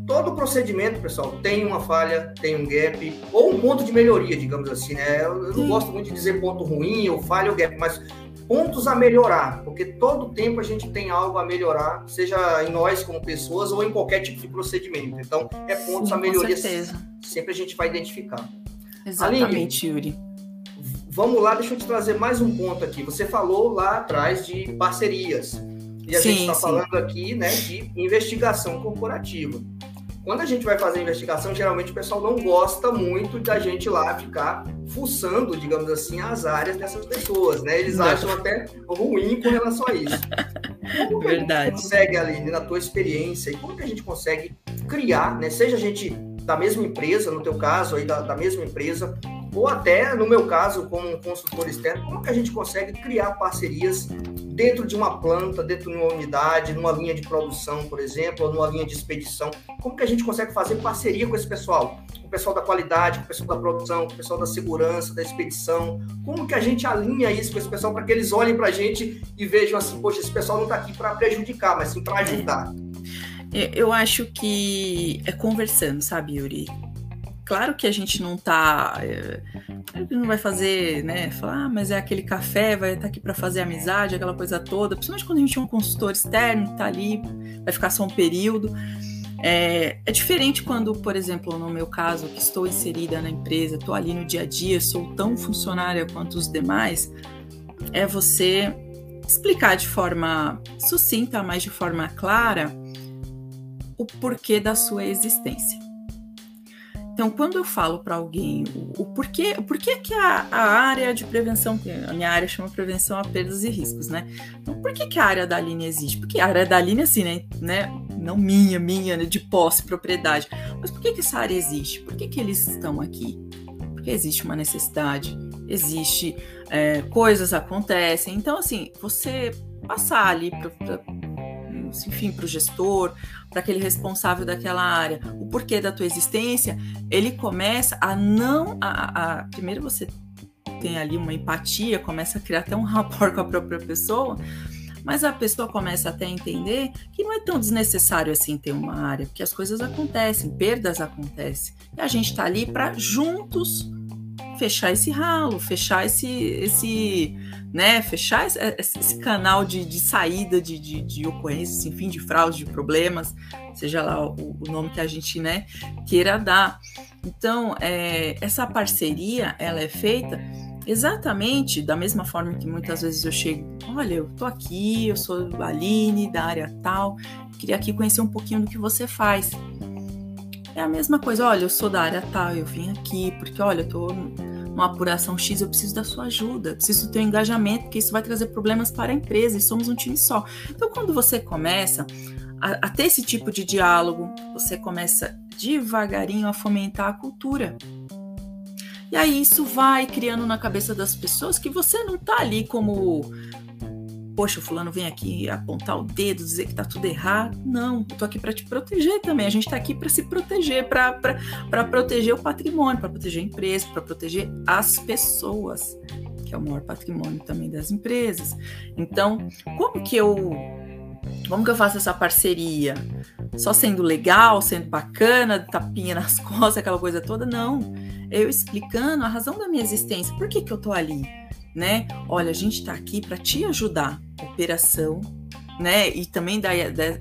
todo procedimento, pessoal, tem uma falha, tem um gap, ou um ponto de melhoria, digamos assim, né? Eu não gosto muito de dizer ponto ruim, ou falha ou gap, mas pontos a melhorar, porque todo tempo a gente tem algo a melhorar, seja em nós como pessoas ou em qualquer tipo de procedimento. Então, é pontos Sim, a melhoria. Com certeza. Sempre a gente vai identificar. Exatamente, Aline, Yuri. Vamos lá, deixa eu te trazer mais um ponto aqui. Você falou lá atrás de parcerias. E a sim, gente está falando aqui né, de investigação corporativa. Quando a gente vai fazer investigação, geralmente o pessoal não gosta muito da gente lá ficar fuçando, digamos assim, as áreas dessas pessoas, né? Eles acham até ruim com relação a isso. (laughs) Como que Verdade. a gente consegue, Aline, na tua experiência, e como que a gente consegue criar, né? Seja a gente da mesma empresa, no teu caso aí, da, da mesma empresa, ou até, no meu caso, como um consultor externo, como que a gente consegue criar parcerias dentro de uma planta, dentro de uma unidade, numa linha de produção, por exemplo, ou numa linha de expedição? Como que a gente consegue fazer parceria com esse pessoal? Com o pessoal da qualidade, com o pessoal da produção, com o pessoal da segurança, da expedição? Como que a gente alinha isso com esse pessoal para que eles olhem para a gente e vejam assim, poxa, esse pessoal não está aqui para prejudicar, mas sim para ajudar? É, eu acho que é conversando, sabe, Yuri? Claro que a gente não tá. É, não vai fazer, né? Falar, ah, mas é aquele café, vai estar tá aqui para fazer amizade, aquela coisa toda. Principalmente quando a gente é um consultor externo, tá ali, vai ficar só um período. É, é, diferente quando, por exemplo, no meu caso, que estou inserida na empresa, estou ali no dia a dia, sou tão funcionária quanto os demais, é você explicar de forma sucinta, mas de forma clara, o porquê da sua existência. Então, quando eu falo para alguém o, o, porquê, o porquê que a, a, área de prevenção, a minha área chama prevenção a perdas e riscos, né? Então, por que, que a área da linha existe? Porque a área da linha, assim, né? né? Não minha, minha, né? de posse, propriedade. Mas por que, que essa área existe? Por que, que eles estão aqui? Porque existe uma necessidade, existe é, coisas acontecem. Então, assim, você passar ali para enfim, para o gestor, para aquele responsável daquela área, o porquê da tua existência, ele começa a não. A, a, primeiro você tem ali uma empatia, começa a criar até um rapport (laughs) com a própria pessoa, mas a pessoa começa até a entender que não é tão desnecessário assim ter uma área, porque as coisas acontecem, perdas acontecem, e a gente está ali para juntos fechar esse ralo, fechar esse, esse né, fechar esse, esse canal de, de saída de, de, de, ocorrências, enfim, de fraude, de problemas, seja lá o, o nome que a gente, né, queira dar. Então, é, essa parceria, ela é feita exatamente da mesma forma que muitas vezes eu chego, olha, eu tô aqui, eu sou a Aline, da área tal, queria aqui conhecer um pouquinho do que você faz. É a mesma coisa, olha, eu sou da área tal, eu vim aqui porque, olha, eu tô uma apuração X, eu preciso da sua ajuda, preciso do teu engajamento, porque isso vai trazer problemas para a empresa e somos um time só. Então, quando você começa a, a ter esse tipo de diálogo, você começa devagarinho a fomentar a cultura. E aí isso vai criando na cabeça das pessoas que você não está ali como poxa, o fulano vem aqui apontar o dedo, dizer que tá tudo errado. Não, eu tô aqui para te proteger também. A gente tá aqui para se proteger, para proteger o patrimônio, para proteger a empresa, para proteger as pessoas, que é o maior patrimônio também das empresas. Então, como que eu como que eu faço essa parceria? Só sendo legal, sendo bacana, tapinha nas (laughs) costas, aquela coisa toda? Não. Eu explicando a razão da minha existência. Por que, que eu tô ali? Né? Olha, a gente está aqui para te ajudar. Operação, né? E também dá,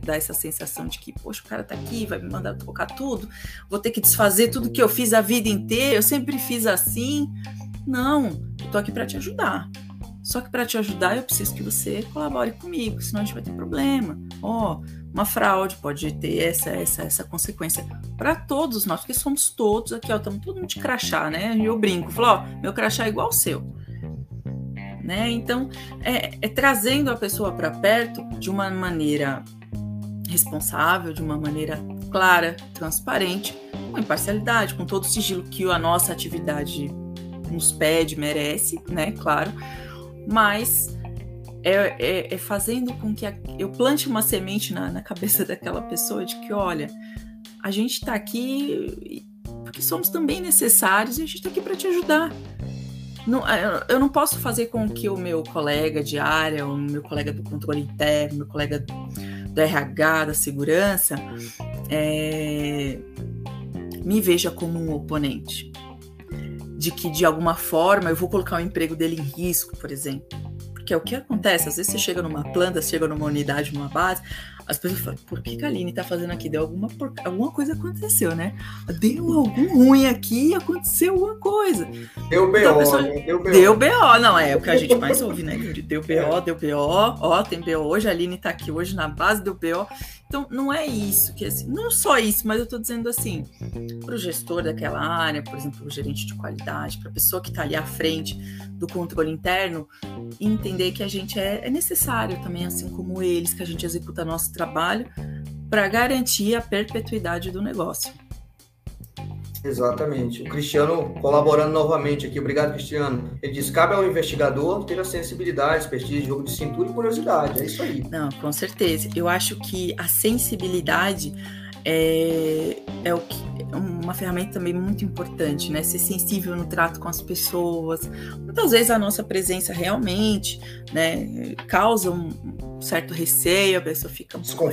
dá, essa sensação de que, poxa, o cara tá aqui, vai me mandar tocar tudo, vou ter que desfazer tudo que eu fiz a vida inteira, eu sempre fiz assim. Não, eu tô aqui para te ajudar. Só que para te ajudar, eu preciso que você colabore comigo, senão a gente vai ter problema. Ó, oh, uma fraude pode ter essa, essa, essa consequência para todos nós, porque somos todos aqui, ó, estamos todo mundo de crachá, né? E eu brinco, falo, ó, meu crachá é igual ao seu né? Então, é, é trazendo a pessoa para perto de uma maneira responsável, de uma maneira clara, transparente, com imparcialidade, com todo o sigilo que a nossa atividade nos pede, merece, né? Claro, mas é, é, é fazendo com que a, eu plante uma semente na, na cabeça (laughs) daquela pessoa de que, olha, a gente está aqui porque somos também necessários e a gente está aqui para te ajudar. Não, é, eu não posso fazer com que o meu colega de área, o meu colega do controle interno, meu colega do RH, da segurança, é, me veja como um oponente. De que, de alguma forma, eu vou colocar o emprego dele em risco, por exemplo. Porque é o que acontece, às vezes você chega numa planta, chega numa unidade, numa base, as pessoas falam, por que, a Aline tá fazendo aqui? Deu alguma, por... alguma coisa aconteceu, né? Deu algum ruim aqui e aconteceu alguma coisa. Deu BO, então, pessoa... né? Deu BO. Deu BO, não, é o que a gente mais ouve, né? Deu BO, deu BO, ó, tem BO hoje, a Aline tá aqui hoje na base, deu BO. Então, não é isso, que assim, não só isso, mas eu tô dizendo assim, pro gestor daquela área, por exemplo, o gerente de qualidade, pra pessoa que tá ali à frente do controle interno, entender que a gente é, é necessário também, assim como eles, que a gente executa nosso trabalho para garantir a perpetuidade do negócio. Exatamente. O Cristiano colaborando novamente aqui. Obrigado, Cristiano. Ele diz: cabe ao investigador ter a sensibilidade, expertise, jogo de cintura e curiosidade. É isso aí. Não, com certeza. Eu acho que a sensibilidade é, é o que uma ferramenta também muito importante, né? Ser sensível no trato com as pessoas. Muitas vezes a nossa presença realmente, né, causa um, certo receio, a pessoa fica um pouco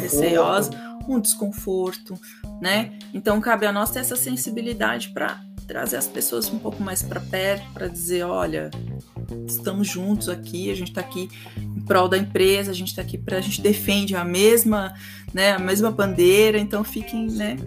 um desconforto, né? Então cabe a nós ter essa sensibilidade para trazer as pessoas um pouco mais para perto, para dizer, olha, estamos juntos aqui, a gente está aqui em prol da empresa, a gente está aqui para a gente defende a mesma, né, a mesma bandeira, então fiquem, né,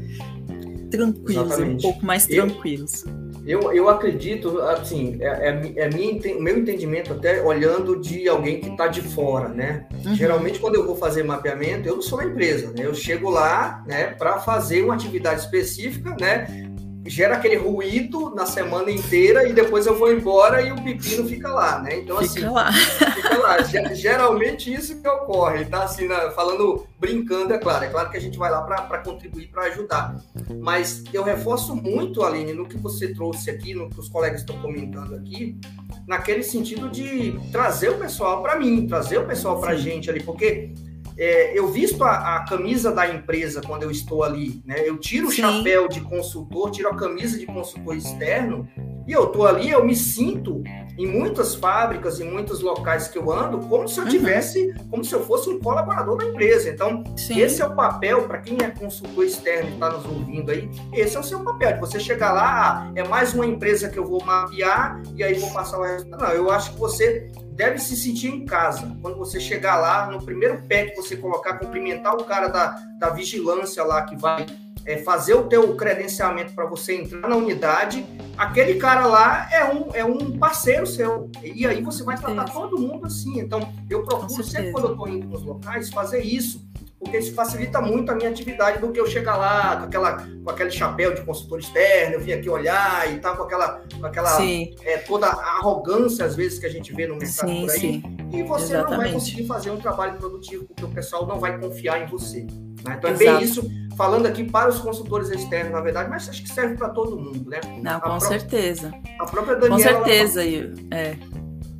tranquilos, Exatamente. um pouco mais tranquilos. Eu, eu acredito, assim, é, é, é minha, o meu entendimento até olhando de alguém que está de fora, né? Uhum. Geralmente, quando eu vou fazer mapeamento, eu não sou uma empresa, né? Eu chego lá, né, para fazer uma atividade específica, né? Gera aquele ruído na semana inteira e depois eu vou embora e o pepino fica lá, né? Então, fica assim, lá. fica lá. Geralmente isso que ocorre, tá? Assim, falando, brincando, é claro. É claro que a gente vai lá para contribuir, para ajudar. Mas eu reforço muito, Aline, no que você trouxe aqui, no que os colegas estão comentando aqui, naquele sentido de trazer o pessoal para mim, trazer o pessoal para a gente ali, porque é, eu visto a, a, camisa da empresa quando eu estou ali, né? Eu tiro Sim. o chapéu de consultor, tiro a camisa de consultor externo e eu estou ali, eu me sinto em muitas fábricas, em muitos locais que eu ando, como se eu uhum. tivesse, uhum. como se eu fosse um colaborador da empresa. Então, Sim. esse é o papel, para quem é consultor externo e está nos ouvindo aí, esse é o seu papel, de você chegar lá, ah, é mais uma empresa que eu vou mapear e aí vou passar o resto. Não, eu acho que você deve se sentir em casa. Quando você chegar lá, no primeiro pé que você colocar, cumprimentar o cara da, da vigilância lá que vai é, fazer o teu credenciamento para você entrar na unidade, aquele cara lá é um, é um parceiro seu. E aí você vai tratar todo mundo assim. Então, eu procuro sempre quando eu estou indo nos locais fazer isso porque isso facilita muito a minha atividade do que eu chegar lá com, aquela, com aquele chapéu de consultor externo, eu vim aqui olhar e tá com aquela, com aquela é, toda a arrogância, às vezes, que a gente vê no mercado sim, por aí. Sim. E você Exatamente. não vai conseguir fazer um trabalho produtivo, porque o pessoal não vai confiar em você. Né? Então, Exato. é bem isso, falando aqui para os consultores externos, na verdade, mas acho que serve para todo mundo, né? Não, com certeza. A própria Daniela... Com certeza, ela... é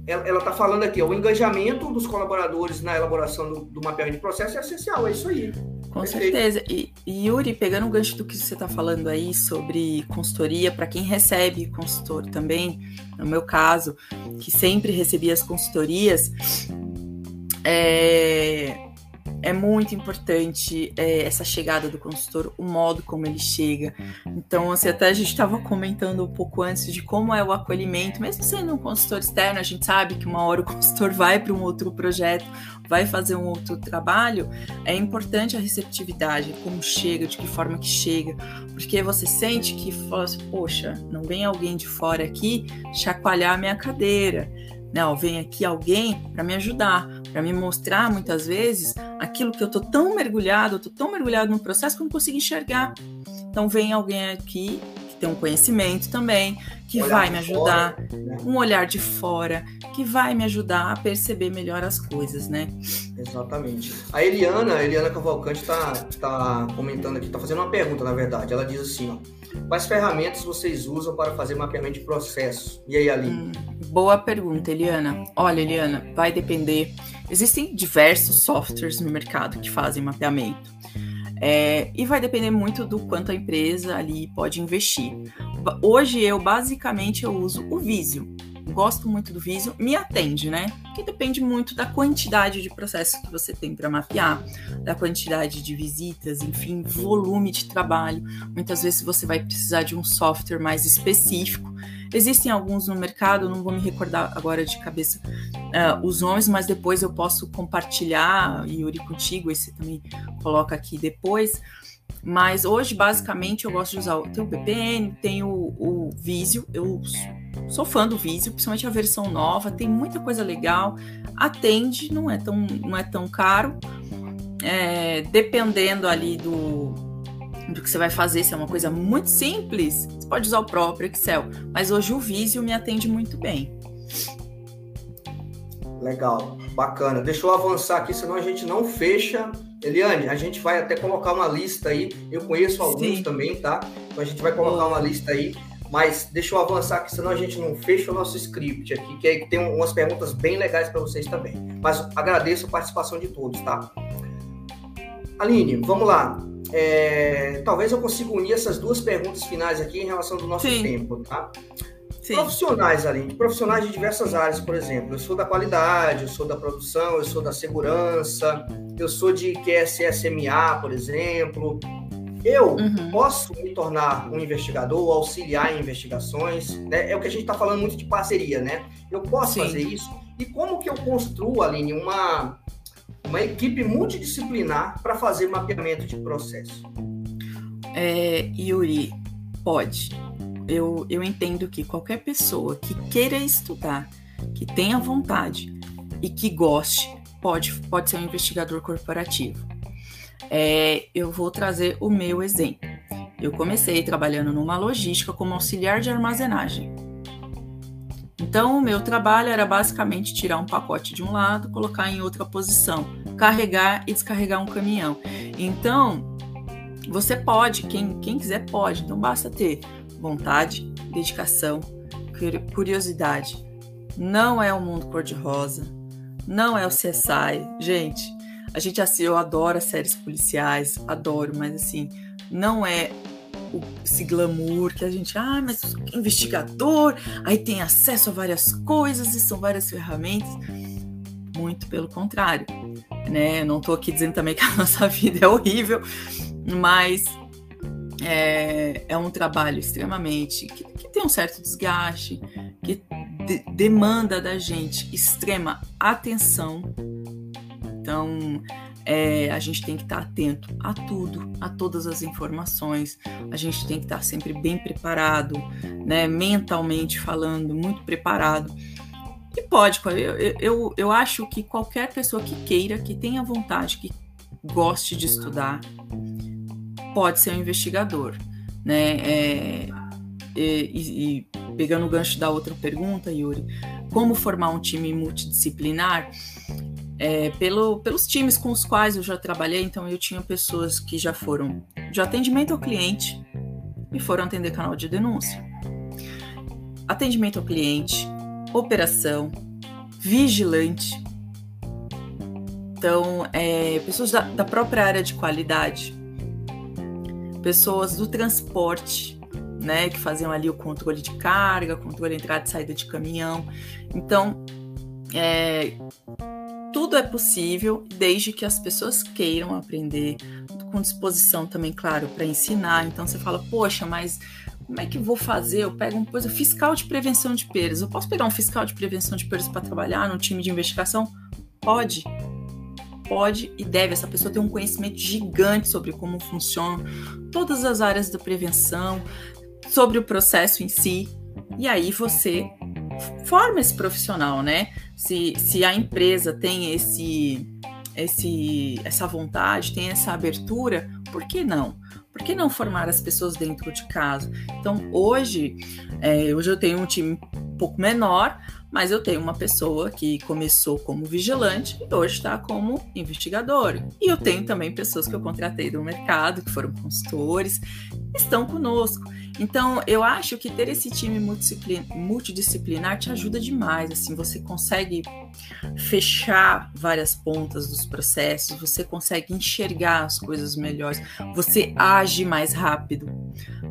ela está falando aqui, ó, o engajamento dos colaboradores na elaboração do, do mapeamento de processo é essencial, é isso aí. Com Perfeito. certeza. E, Yuri, pegando o gancho do que você está falando aí sobre consultoria, para quem recebe consultor também, no meu caso, que sempre recebia as consultorias, é, é muito importante é, essa chegada do consultor, o modo como ele chega. Então, assim, até a gente estava comentando um pouco antes de como é o acolhimento, mesmo sendo um consultor externo, a gente sabe que uma hora o (laughs) consultor vai para um outro projeto, vai fazer um outro trabalho, é importante a receptividade, como chega, de que forma que chega, porque você sente que, assim, poxa, não vem alguém de fora aqui chacoalhar a minha cadeira não, vem aqui alguém para me ajudar, para me mostrar muitas vezes aquilo que eu tô tão mergulhado, eu tô tão mergulhado no processo que eu não consigo enxergar. Então vem alguém aqui que tem um conhecimento também, que olhar vai me ajudar, fora, né? um olhar de fora, que vai me ajudar a perceber melhor as coisas, né? Exatamente. A Eliana, a Eliana Cavalcante está tá comentando aqui, está fazendo uma pergunta, na verdade. Ela diz assim, ó, quais ferramentas vocês usam para fazer mapeamento de processo? E aí, Ali? Hum, boa pergunta, Eliana. Olha, Eliana, vai depender. Existem diversos softwares no mercado que fazem mapeamento. É, e vai depender muito do quanto a empresa ali pode investir. Hoje eu basicamente eu uso o Visio. Gosto muito do Visio, me atende, né? Que depende muito da quantidade de processos que você tem para mapear, da quantidade de visitas, enfim, volume de trabalho. Muitas vezes você vai precisar de um software mais específico Existem alguns no mercado, não vou me recordar agora de cabeça uh, os nomes, mas depois eu posso compartilhar, Yuri, contigo, esse também coloca aqui depois. Mas hoje, basicamente, eu gosto de usar tem o VPN, tem o, o Visio, eu sou fã do Visio, principalmente a versão nova, tem muita coisa legal, atende, não é tão, não é tão caro, é, dependendo ali do, do que você vai fazer, se é uma coisa muito simples, você pode usar o próprio Excel. Mas hoje o Visio me atende muito bem. Legal, bacana. Deixa eu avançar aqui, senão a gente não fecha. Eliane, a gente vai até colocar uma lista aí. Eu conheço alguns Sim. também, tá? Então a gente vai colocar uma lista aí. Mas deixa eu avançar aqui, senão a gente não fecha o nosso script aqui, que aí tem umas perguntas bem legais para vocês também. Mas agradeço a participação de todos, tá? Aline, vamos lá. É, talvez eu consiga unir essas duas perguntas finais aqui em relação do nosso Sim. tempo, tá? Sim. Profissionais, além de profissionais de diversas áreas, por exemplo, eu sou da qualidade, eu sou da produção, eu sou da segurança, eu sou de QSSMA, por exemplo. Eu uhum. posso me tornar um investigador, auxiliar em investigações, né? É o que a gente está falando muito de parceria, né? Eu posso Sim. fazer isso. E como que eu construo, Aline, uma, uma equipe multidisciplinar para fazer mapeamento de processo? É, Yuri, pode. Eu, eu entendo que qualquer pessoa que queira estudar, que tenha vontade e que goste, pode, pode ser um investigador corporativo. É, eu vou trazer o meu exemplo. Eu comecei trabalhando numa logística como auxiliar de armazenagem. Então, o meu trabalho era basicamente tirar um pacote de um lado, colocar em outra posição, carregar e descarregar um caminhão. Então, você pode, quem, quem quiser pode, não basta ter vontade, dedicação, curiosidade. Não é o mundo cor-de-rosa, não é o CSI. Gente, a gente assim, eu adoro as séries policiais, adoro, mas assim, não é esse glamour que a gente, ah, mas investigador, aí tem acesso a várias coisas e são várias ferramentas. Muito pelo contrário, né? não estou aqui dizendo também que a (laughs) nossa vida é horrível, mas é, é um trabalho extremamente que, que, tem um certo desgaste, que de, demanda da gente extrema atenção. Então, é, a gente tem que estar atento a tudo, a todas as informações. A gente tem que estar sempre bem preparado, né, mentalmente falando, muito preparado. E pode, eu, eu, eu acho que qualquer pessoa que queira, que tenha vontade, que goste de estudar, pode ser um investigador, né? É, e, e, pegando o gancho da outra pergunta, Yuri, como formar um time multidisciplinar? É, pelo, pelos times com os quais eu já trabalhei, então eu tinha pessoas que já foram de atendimento ao cliente e foram atender canal de denúncia. Atendimento ao cliente, operação, vigilante. Então, é, pessoas da, da própria área de qualidade, pessoas do transporte, né, que faziam ali o controle de carga, controle de entrada e saída de caminhão. Então, é, tudo é possível desde que as pessoas queiram aprender, com disposição também, claro, para ensinar. Então você fala, poxa, mas como é que eu vou fazer? Eu pego coisa fiscal de prevenção de perdas. Eu posso pegar um fiscal de prevenção de perdas para trabalhar no time de investigação? Pode pode e deve, essa pessoa ter um conhecimento gigante sobre como funcionam todas as áreas da prevenção, sobre o processo em si, e aí você forma esse profissional, né? Se, se a empresa tem esse, esse, essa vontade, tem essa abertura, por que não? Por que não formar as pessoas dentro de casa? Então, hoje, é, hoje eu tenho um time um pouco menor, mas eu tenho uma pessoa que começou como vigilante e hoje está como investigador. E eu tenho também pessoas que eu contratei do mercado, que foram consultores, estão conosco. Então, eu acho que ter esse time multidisciplinar te ajuda demais. Assim, você consegue fechar várias pontas dos processos, você consegue enxergar as coisas melhores, você age mais rápido.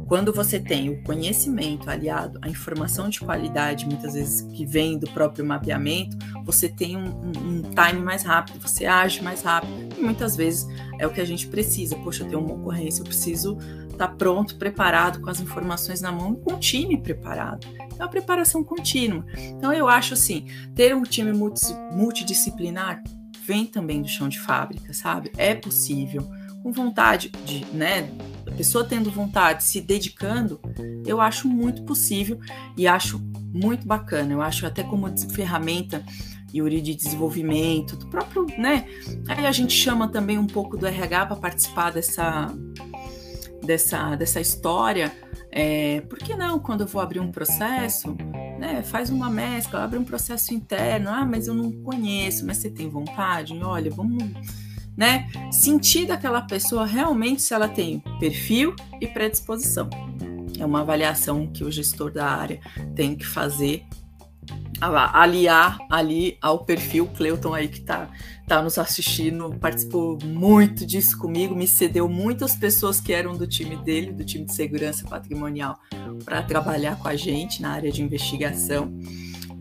Quando você tem o conhecimento aliado à informação de qualidade, muitas vezes que vem do próprio mapeamento, você tem um, um, um time mais rápido, você age mais rápido. E muitas vezes é o que a gente precisa. Poxa, eu tenho uma ocorrência, eu preciso estar tá pronto, preparado, com as informações na mão com o time preparado. É uma preparação contínua. Então eu acho assim, ter um time multidisciplinar vem também do chão de fábrica, sabe? É possível com vontade de, né, a pessoa tendo vontade, se dedicando, eu acho muito possível e acho muito bacana. Eu acho até como ferramenta Yuri de desenvolvimento, do próprio, né? Aí a gente chama também um pouco do RH para participar dessa dessa dessa história. É, por que não, quando eu vou abrir um processo, né, faz uma mescla, abre um processo interno, ah, mas eu não conheço, mas você tem vontade? Olha, vamos né? Sentir daquela pessoa realmente se ela tem perfil e predisposição. É uma avaliação que o gestor da área tem que fazer aliar ali ao perfil Cleuton aí que está tá nos assistindo, participou muito disso comigo, me cedeu muitas pessoas que eram do time dele, do time de segurança patrimonial, para trabalhar com a gente na área de investigação.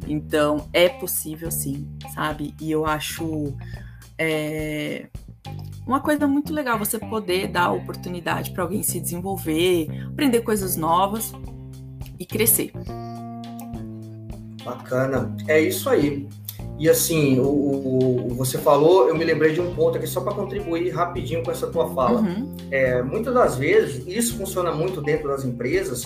Então, é possível sim, sabe? E eu acho é, uma coisa muito legal você poder dar oportunidade para alguém se desenvolver, aprender coisas novas e crescer. Bacana. É isso aí. E assim, o, o, você falou, eu me lembrei de um ponto aqui só para contribuir rapidinho com essa tua fala. Uhum. É, muitas das vezes, isso funciona muito dentro das empresas,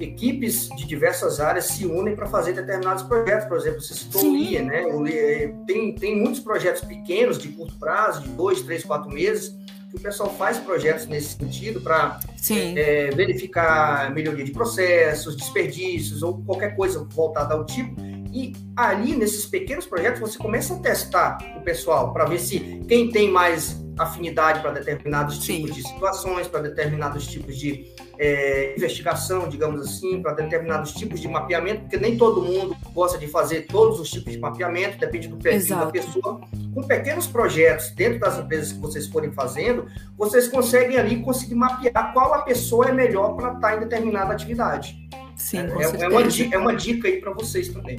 equipes de diversas áreas se unem para fazer determinados projetos. Por exemplo, você citou o LIA, né? O LIA, tem, tem muitos projetos pequenos, de curto prazo, de dois, três, quatro meses, que o pessoal faz projetos nesse sentido para é, verificar melhoria de processos, desperdícios ou qualquer coisa voltada ao tipo. E ali, nesses pequenos projetos, você começa a testar o pessoal para ver se quem tem mais afinidade para determinados tipos Sim. de situações, para determinados tipos de é, investigação, digamos assim, para determinados tipos de mapeamento, porque nem todo mundo gosta de fazer todos os tipos de mapeamento, depende do perfil Exato. da pessoa. Com pequenos projetos dentro das empresas que vocês forem fazendo, vocês conseguem ali conseguir mapear qual a pessoa é melhor para estar em determinada atividade. Sim, é, é, é, uma, é uma dica aí para vocês também.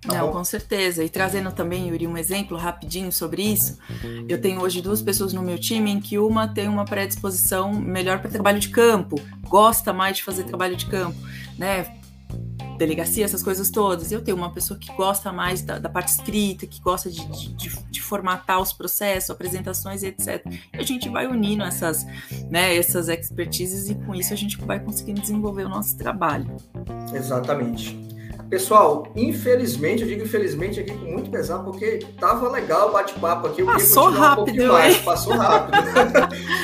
Tá Não, com certeza. E trazendo também, Yuri, um exemplo rapidinho sobre isso. Eu tenho hoje duas pessoas no meu time em que uma tem uma predisposição melhor para trabalho de campo, gosta mais de fazer trabalho de campo, né? Delegacia, essas coisas todas. Eu tenho uma pessoa que gosta mais da, da parte escrita, que gosta de, de, de, formatar os processos, apresentações, etc. E a gente vai unindo essas, né, essas expertises e com isso a gente vai conseguindo desenvolver o nosso trabalho. Exatamente. Pessoal, infelizmente, eu digo infelizmente aqui com muito pesar, porque tava legal o bate-papo aqui. Passou rápido, um mais. Passou rápido.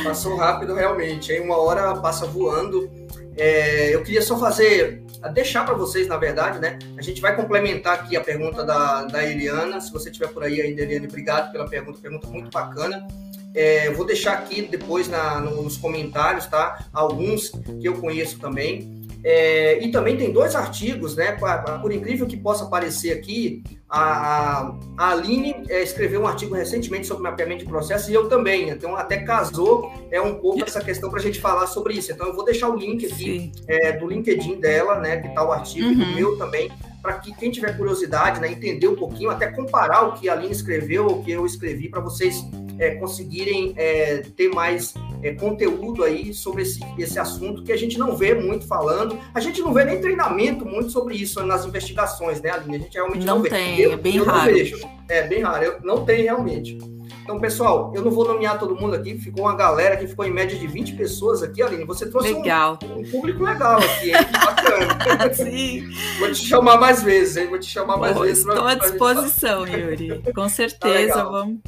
Passou rápido realmente. Aí uma hora passa voando. É, eu queria só fazer, deixar para vocês, na verdade, né? A gente vai complementar aqui a pergunta da, da Eliana. Se você estiver por aí ainda, Eliane, obrigado pela pergunta, pergunta muito bacana. É, vou deixar aqui depois na, nos comentários, tá? Alguns que eu conheço também. É, e também tem dois artigos, né? Por incrível que possa parecer aqui, a, a Aline é, escreveu um artigo recentemente sobre mapeamento de processos e eu também. Então, até casou é um pouco essa questão para a gente falar sobre isso. Então, eu vou deixar o link aqui é, do LinkedIn dela, né? Que está o artigo, uhum. e do meu também, para que quem tiver curiosidade, né, entender um pouquinho, até comparar o que a Aline escreveu, o que eu escrevi, para vocês é, conseguirem é, ter mais é, conteúdo aí sobre esse, esse assunto que a gente não vê muito falando. A gente não vê nem treinamento muito sobre isso nas investigações, né, Aline? A gente realmente não, não vê. Tem, eu, é bem raro. É bem raro, eu, não tem realmente. Então, pessoal, eu não vou nomear todo mundo aqui, ficou uma galera que ficou em média de 20 pessoas aqui, Aline. Você trouxe. Um, um, público legal aqui, hein? Bacana. (laughs) Sim. Vou te chamar mais vezes, hein? Vou te chamar mais vezes. Estou pra, à disposição, Yuri. Com certeza, tá vamos.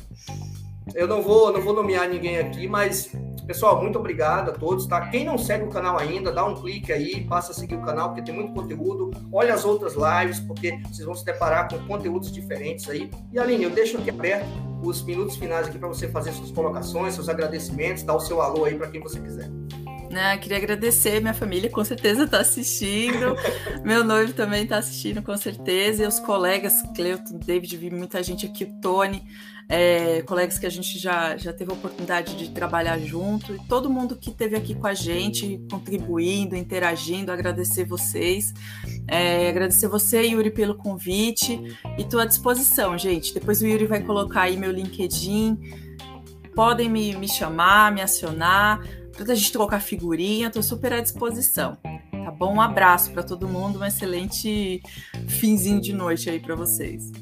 Eu não vou, não vou nomear ninguém aqui, mas pessoal, muito obrigado a todos, tá? Quem não segue o canal ainda, dá um clique aí, passa a seguir o canal, porque tem muito conteúdo. Olha as outras lives, porque vocês vão se deparar com conteúdos diferentes aí. E Aline, eu deixo aqui aberto os minutos finais aqui para você fazer suas colocações, seus agradecimentos, dar o seu alô aí para quem você quiser. Né, queria agradecer, minha família com certeza está assistindo, (laughs) meu noivo também está assistindo com certeza, e os colegas, Cleuton, David, vi muita gente aqui, o Tony, é, colegas que a gente já, já teve a oportunidade de trabalhar junto, e todo mundo que esteve aqui com a gente, contribuindo, interagindo, agradecer vocês. É, agradecer você, Yuri, pelo convite e estou à disposição, gente. Depois o Yuri vai colocar aí meu LinkedIn. Podem me, me chamar, me acionar, para a gente trocar figurinha, estou super à disposição. Tá bom? Um abraço para todo mundo, um excelente finzinho de noite aí para vocês.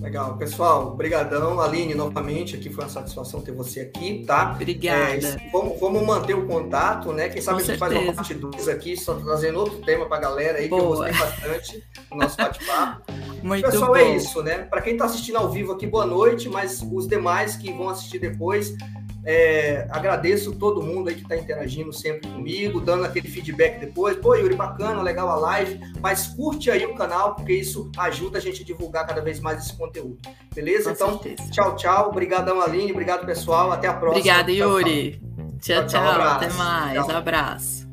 Legal, pessoal, brigadão, Aline, novamente, aqui foi uma satisfação ter você aqui, tá? Obrigada. É, vamos, vamos, manter o contato, né? Quem sabe Com a gente certeza. faz uma parte 2 aqui, só trazendo outro tema para a galera aí, Boa. que eu gostei bastante do nosso bate-papo. (laughs) Muito Pessoal, é bom. é isso, né? Para quem está assistindo ao vivo aqui, boa noite, mas os demais que vão assistir depois, é, agradeço todo mundo aí que está interagindo sempre comigo, dando aquele feedback depois. Pô, Yuri, bacana, legal a live, mas curte aí o canal, porque isso ajuda a gente a divulgar cada vez mais esse conteúdo. Beleza? Com então, certeza. tchau, tchau. Obrigadão, Aline. Obrigado, pessoal. Até a próxima. Obrigada, Yuri. Tchau, tchau. tchau, tchau. Até mais. Tchau. Abraço.